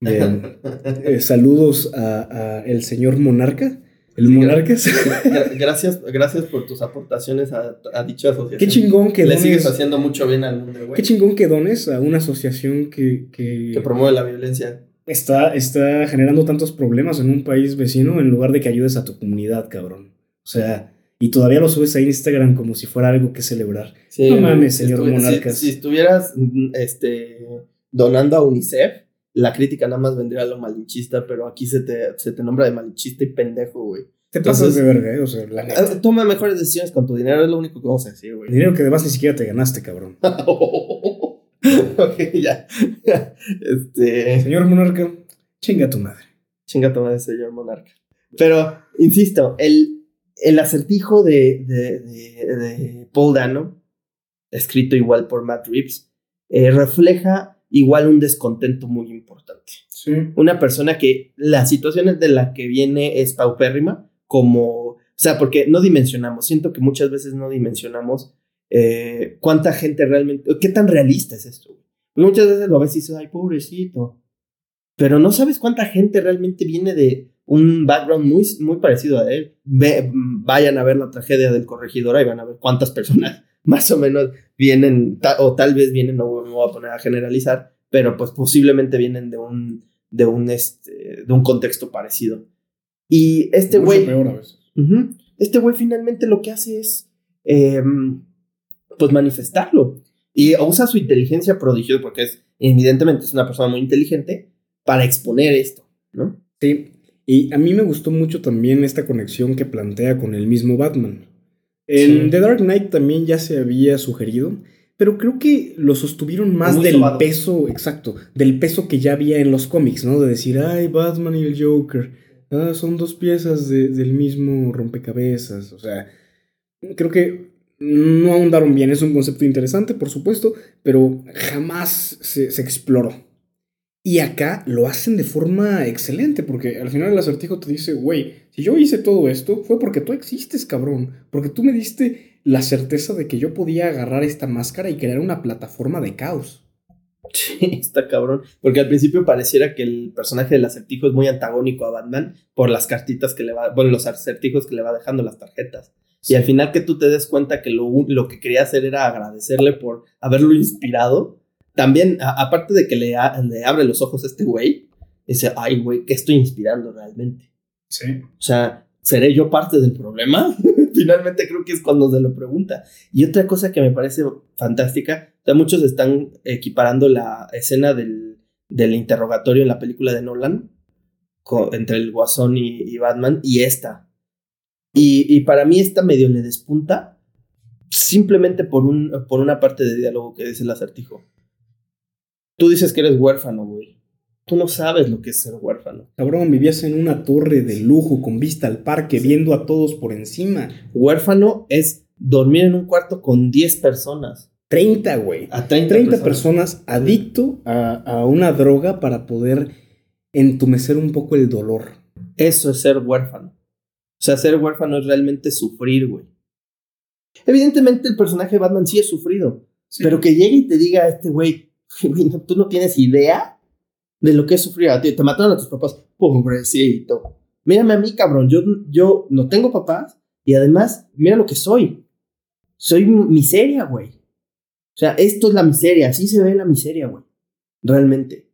B: De, eh, saludos a, a el señor Monarca. El
A: Sí,
B: Monarcas.
A: Gra- Gracias, gracias por tus aportaciones a, a dicha asociación.
B: Qué chingón que
A: Le sigues
B: dones.
A: haciendo mucho bien al mundo, güey.
B: Qué chingón que dones a una asociación que, que
A: Que promueve la violencia.
B: Está, está generando tantos problemas en un país vecino en lugar de que ayudes a tu comunidad, cabrón. O sea, y todavía lo subes a Instagram como si fuera algo que celebrar.
A: Sí,
B: No mames,
A: si
B: señor
A: estuvi-
B: Monarcas.
A: Si, si estuvieras este, donando a UNICEF, la crítica nada más vendría a lo malinchista, pero aquí se te, se te nombra de malinchista y pendejo, güey.
B: Te
A: Entonces-
B: pasas de verga, eh, o sea, la neta.
A: Ah, Toma mejores decisiones con tu dinero, es lo único que vamos a decir, güey.
B: Dinero que además ni siquiera te ganaste, cabrón.
A: ok, ya. Este.
B: Señor Monarca, chinga tu madre.
A: Chinga tu madre, señor monarca. Pero, insisto, el, el acertijo de, de, de, de Paul Dano, escrito igual por Matt Reeves, eh, refleja igual un descontento muy importante.
B: Sí.
A: Una persona que la situación de la que viene es paupérrima, como, o sea, porque no dimensionamos, siento que muchas veces no dimensionamos eh, cuánta gente realmente, qué tan realista es esto. Muchas veces lo ves y dices, ay, pobrecito. Pero no sabes cuánta gente realmente viene de un background muy, muy parecido a él. Ve- vayan a ver la tragedia del corregidor y van a ver cuántas personas más o menos vienen, ta- o tal vez vienen, no me voy a poner a generalizar, pero pues posiblemente vienen de un, de un, este, de un contexto parecido. Y este güey...
B: peor a veces.
A: Ujú. Este güey finalmente lo que hace es, em, pues, manifestarlo. Y usa su inteligencia prodigiosa, porque es, evidentemente, es una persona muy inteligente, para exponer esto, ¿no?
B: Sí. Y a mí me gustó mucho también esta conexión que plantea con el mismo Batman. En
A: Sí.
B: The Dark Knight también ya se había sugerido, pero creo que lo sostuvieron más
A: Muy
B: del
A: sobado.
B: peso, exacto, del peso que ya había en los cómics, ¿no? De decir, ay, Batman y el Joker, ah, son dos piezas de- del mismo rompecabezas, o sea, creo que no ahondaron bien, es un concepto interesante, por supuesto, pero jamás se, se exploró. Y acá lo hacen de forma excelente, porque al final el acertijo te dice, güey, si yo hice todo esto, fue porque tú existes, cabrón. Porque tú me diste la certeza de que yo podía agarrar esta máscara y crear una plataforma de caos.
A: Sí, está cabrón. Porque al principio pareciera que el personaje del acertijo es muy antagónico a Batman por las cartitas que le va, bueno, los acertijos que le va dejando las tarjetas. Y al final que tú te des cuenta que lo, lo que quería hacer era agradecerle por haberlo inspirado. También, a- aparte de que le, a- le abre los ojos a este güey, dice, ay, güey, ¿qué estoy inspirando realmente?
B: Sí.
A: O sea, ¿seré yo parte del problema? Finalmente creo que es cuando se lo pregunta. Y otra cosa que me parece fantástica, o sea, muchos están equiparando la escena del, del interrogatorio en la película de Nolan entre el Guasón y, y Batman y esta. Y, y para mí esta medio le despunta simplemente por, un, por una parte de diálogo que dice el acertijo. Tú dices que eres huérfano, güey. Tú no sabes lo que es ser huérfano.
B: Cabrón, vivías en una torre de lujo con vista al parque, viendo a todos por encima.
A: Huérfano es dormir en un cuarto con 10 personas.
B: 30, güey.
A: A 30,
B: 30 personas adicto a, a una droga para poder entumecer un poco el dolor.
A: Eso es ser huérfano. O sea, ser huérfano es realmente sufrir, güey. Evidentemente el personaje de Batman sí es sufrido, pero que llegue y te diga a este güey, güey, no, tú no tienes idea de lo que es sufrir a ti. Te mataron a tus papás. Pobrecito. Mírame a mí, cabrón. Yo, yo no tengo papás y además, mira lo que soy. Soy miseria, güey. O sea, esto es la miseria. Así se ve la miseria, güey. Realmente.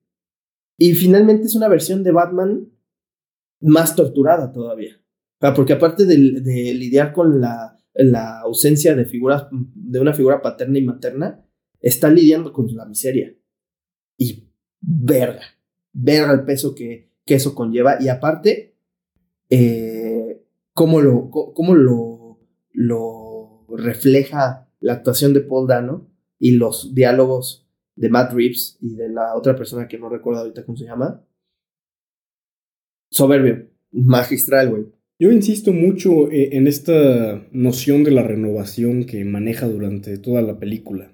A: Y finalmente es una versión de Batman más torturada todavía. Sea, porque aparte de, de lidiar con la, la ausencia de figuras, de una figura paterna y materna, está lidiando con la miseria. Y verga, verga el peso que, que eso conlleva. Y aparte, eh, cómo, lo, cómo lo, lo refleja la actuación de Paul Dano y los diálogos de Matt Reeves y de la otra persona que no recuerdo ahorita cómo se llama. Soberbio, magistral, güey.
B: Yo insisto mucho eh, en esta noción de la renovación que maneja durante toda la película.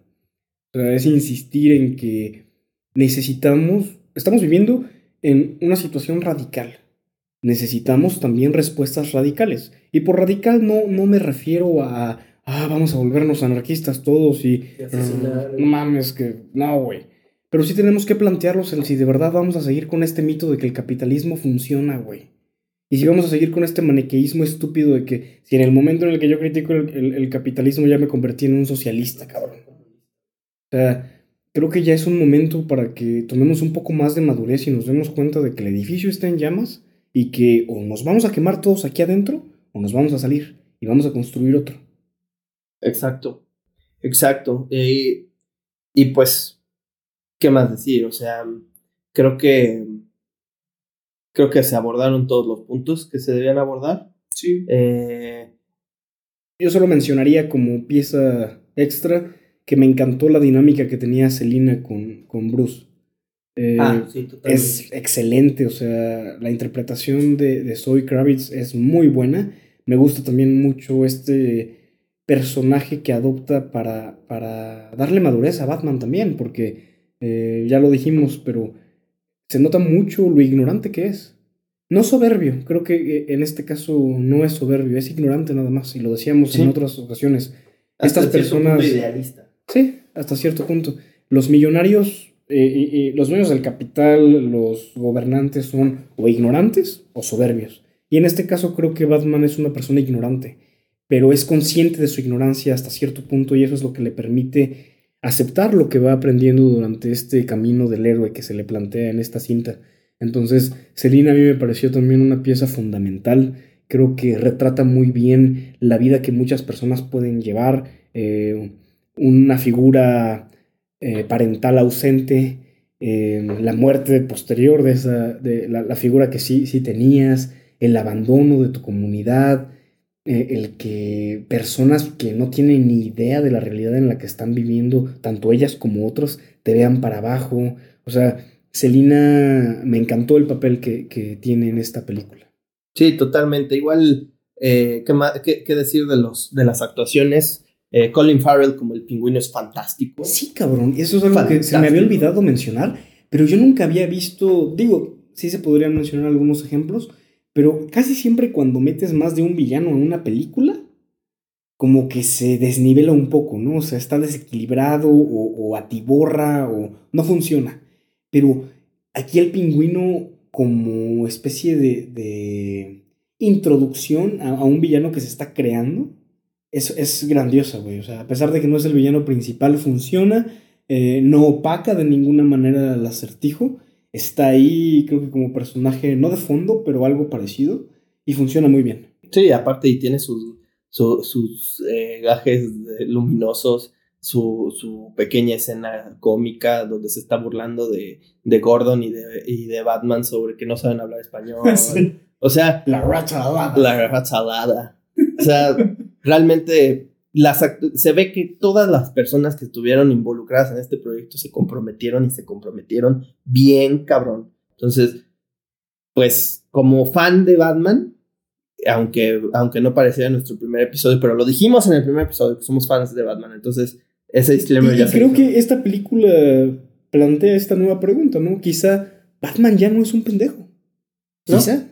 B: O sea, es insistir en que necesitamos, estamos viviendo en una situación radical. Necesitamos también respuestas radicales. Y por radical no, no me refiero a, ah, vamos a volvernos anarquistas todos y... No mames, que... No, güey. Pero sí tenemos que plantearlos el si de verdad vamos a seguir con este mito de que el capitalismo funciona, güey. Y si vamos a seguir con este maniqueísmo estúpido de que si en el momento en el que yo critico el, el, capitalismo ya me convertí en un socialista, cabrón. O sea, creo que ya es un momento para que tomemos un poco más de madurez y nos demos cuenta de que el edificio está en llamas y que o nos vamos a quemar todos aquí adentro o nos vamos a salir y vamos a construir otro.
A: Exacto, exacto. Eh, y pues, ¿qué más decir? O sea, creo que creo que se abordaron todos los puntos que se debían abordar.
B: Sí.
A: Eh,
B: Yo solo mencionaría como pieza extra que me encantó la dinámica que tenía Selina con, con Bruce. Eh,
A: ah, sí, totalmente.
B: es excelente, o sea, la interpretación de, de Zoe Kravitz es muy buena. Me gusta también mucho este personaje que adopta para, para darle madurez a Batman también, porque eh, ya lo dijimos, pero se nota mucho lo ignorante que es. No soberbio, creo que eh, en este caso no es soberbio, es ignorante nada más, y lo decíamos
A: Sí.
B: en otras ocasiones.
A: hasta
B: Estas
A: cierto punto
B: personas...
A: idealista.
B: Sí, hasta cierto punto. Los millonarios, eh, los dueños del capital, los gobernantes son o ignorantes o soberbios. Y en este caso creo que Batman es una persona ignorante, pero es consciente de su ignorancia hasta cierto punto y eso es lo que le permite aceptar lo que va aprendiendo durante este camino del héroe que se le plantea en esta cinta. Entonces, Selina a mí me pareció también una pieza fundamental. Creo que retrata muy bien la vida que muchas personas pueden llevar. eh, una figura eh, parental ausente, eh, la muerte posterior de esa, de la, la figura que sí, sí tenías, el abandono de tu comunidad, eh, el que personas que no tienen ni idea de la realidad en la que están viviendo, tanto ellas como otros, te vean para abajo. O sea, Selina me encantó el papel que, que tiene en esta película.
A: Sí, totalmente. Igual, eh, ¿qué, qué- qué decir de, los, de las actuaciones? Eh, Colin Farrell como el pingüino es fantástico.
B: Sí, cabrón, eso es algo que se me había olvidado mencionar, pero yo nunca había visto, digo, sí se podrían mencionar algunos ejemplos, pero casi siempre cuando metes más de un villano en una película, como que se desnivela un poco, ¿no? O sea, está desequilibrado o, atiborra o no funciona. Pero aquí el pingüino como especie de, de introducción a, a un villano que se está creando, es, es grandiosa, güey. O sea, a pesar de que no es el villano principal, funciona. eh, no opaca de ninguna manera al acertijo. Está ahí, creo que como personaje, no de fondo, pero algo parecido. Y funciona muy bien.
A: Sí, aparte, y tiene sus, su- sus eh, gajes eh, luminosos, su, su pequeña escena cómica donde se está burlando de, de Gordon y de, y de Batman sobre que no saben hablar español. O sea,
B: La racha
A: la raza salada. O sea, realmente las se ve que todas las personas que estuvieron involucradas en este proyecto se comprometieron y se comprometieron bien cabrón. Entonces, pues como fan de Batman, aunque, aunque no parecía en nuestro primer episodio, pero lo dijimos en el primer episodio que somos fans de Batman, entonces ese disclaimer
B: Y,
A: ya se
B: creo que esta película plantea esta nueva pregunta, ¿no? Quizá Batman ya no es un pendejo. ¿no?
A: Quizá.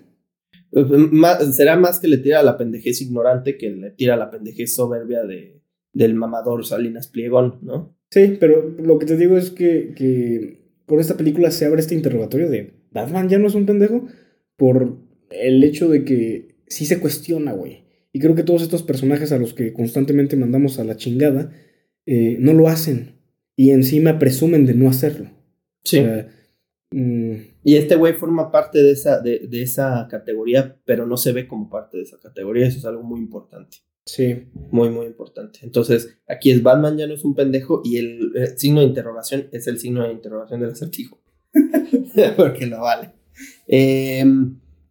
A: Será más que le tira a la pendejez ignorante que le tira a la pendejez soberbia de, del mamador Salinas Pliegón, ¿no?
B: Sí, pero lo que te digo es que, que por esta película se abre este interrogatorio de Batman ya no es un pendejo por el hecho de que sí se cuestiona, güey. Y creo que todos estos personajes a los que constantemente mandamos a la chingada eh, no lo hacen. Y encima presumen de no hacerlo.
A: Sí.
B: O sea, mm,
A: Y este güey forma parte de esa, de, de esa categoría, pero no se ve como parte de esa categoría. Eso es algo muy importante.
B: sí.
A: Muy, muy importante. Entonces, aquí es Batman ya no es un pendejo y el, signo de interrogación es el signo de interrogación del acertijo. Porque lo vale. Eh,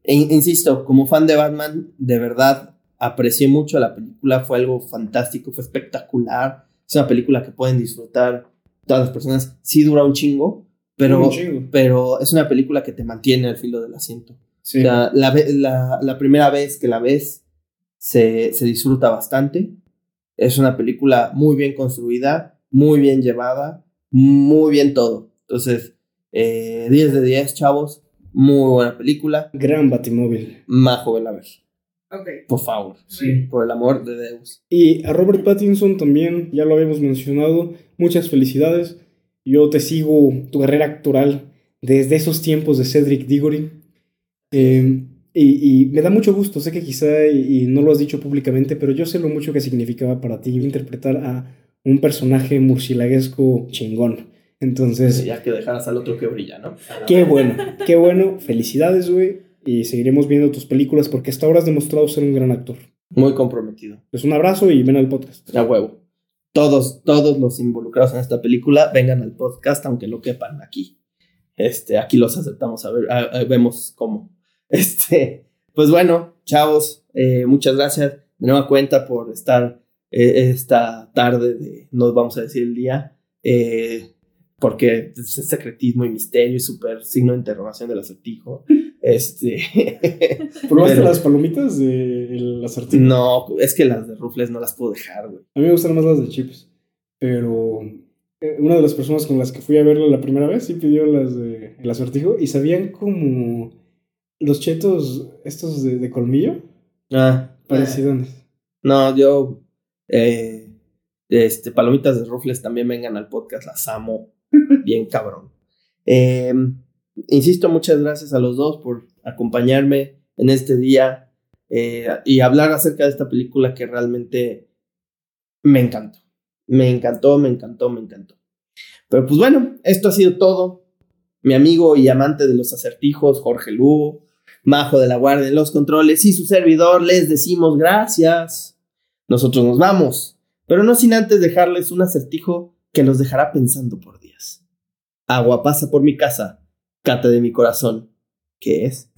A: e- insisto, como fan de Batman, de verdad aprecié mucho la película. Fue algo fantástico, fue espectacular. Es una película que pueden disfrutar todas las personas. Sí dura un chingo, pero, pero es una película que te mantiene al filo del asiento.
B: Sí.
A: O sea, la, la, la primera vez que la ves se, se disfruta bastante. Es una película muy bien construida, muy bien llevada, muy bien todo. Entonces, eh, 10 de 10, chavos. Muy buena película.
B: Gran batimóvil.
A: Majo, ven a ver.
C: Ok.
A: Por favor.
B: Sí.
A: Por el amor de Deus.
B: Y a Robert Pattinson también, ya lo habíamos mencionado, muchas felicidades. Yo te sigo tu carrera actoral desde esos tiempos de Cedric Diggory. Eh, y, y me da mucho gusto, sé que quizá, y, y no lo has dicho públicamente, pero yo sé lo mucho que significaba para ti interpretar a un personaje murcielaguesco chingón. Entonces,
A: Ya que dejaras al otro que brilla, ¿no?
B: qué bueno, qué bueno, felicidades, güey. Y seguiremos viendo tus películas porque hasta ahora has demostrado ser un gran actor.
A: Muy comprometido.
B: Pues un abrazo y ven al podcast.
A: A huevo. Todos, todos los involucrados en esta película vengan al podcast, aunque no quepan aquí. Este, aquí los aceptamos, a ver, a- a- vemos cómo. Este, pues bueno, chavos, eh, muchas gracias de nueva cuenta por estar eh, esta tarde de, no vamos a decir el día, eh, porque es secretismo y misterio y súper signo de interrogación del acertijo. Este,
B: ¿Probaste
A: Pero-
B: las palomitas del acertijo?
A: no, es que las de Rufles no las puedo dejar, güey.
B: A mí me gustan más las de chips. Pero eh, una de las personas con las que fui a verlo la primera vez sí pidió las de el acertijo y sabían como los chetos estos de, de colmillo
A: Ah,
B: parecidos.
A: No, yo. eh, este, palomitas de Rufles también vengan al podcast, las amo. Bien cabrón. Eh, insisto, muchas gracias a los dos por acompañarme en este día eh, y hablar acerca de esta película que realmente me encantó. Me encantó, me encantó, me encantó. Pero pues bueno, esto ha sido todo. Mi amigo y amante de los acertijos, Jorge Lugo, Majo de la Guardia en los controles y su servidor, les decimos gracias. Nosotros nos vamos, pero no sin antes dejarles un acertijo que los dejará pensando por días. Agua pasa por mi casa, cata de mi corazón. ¿Qué es?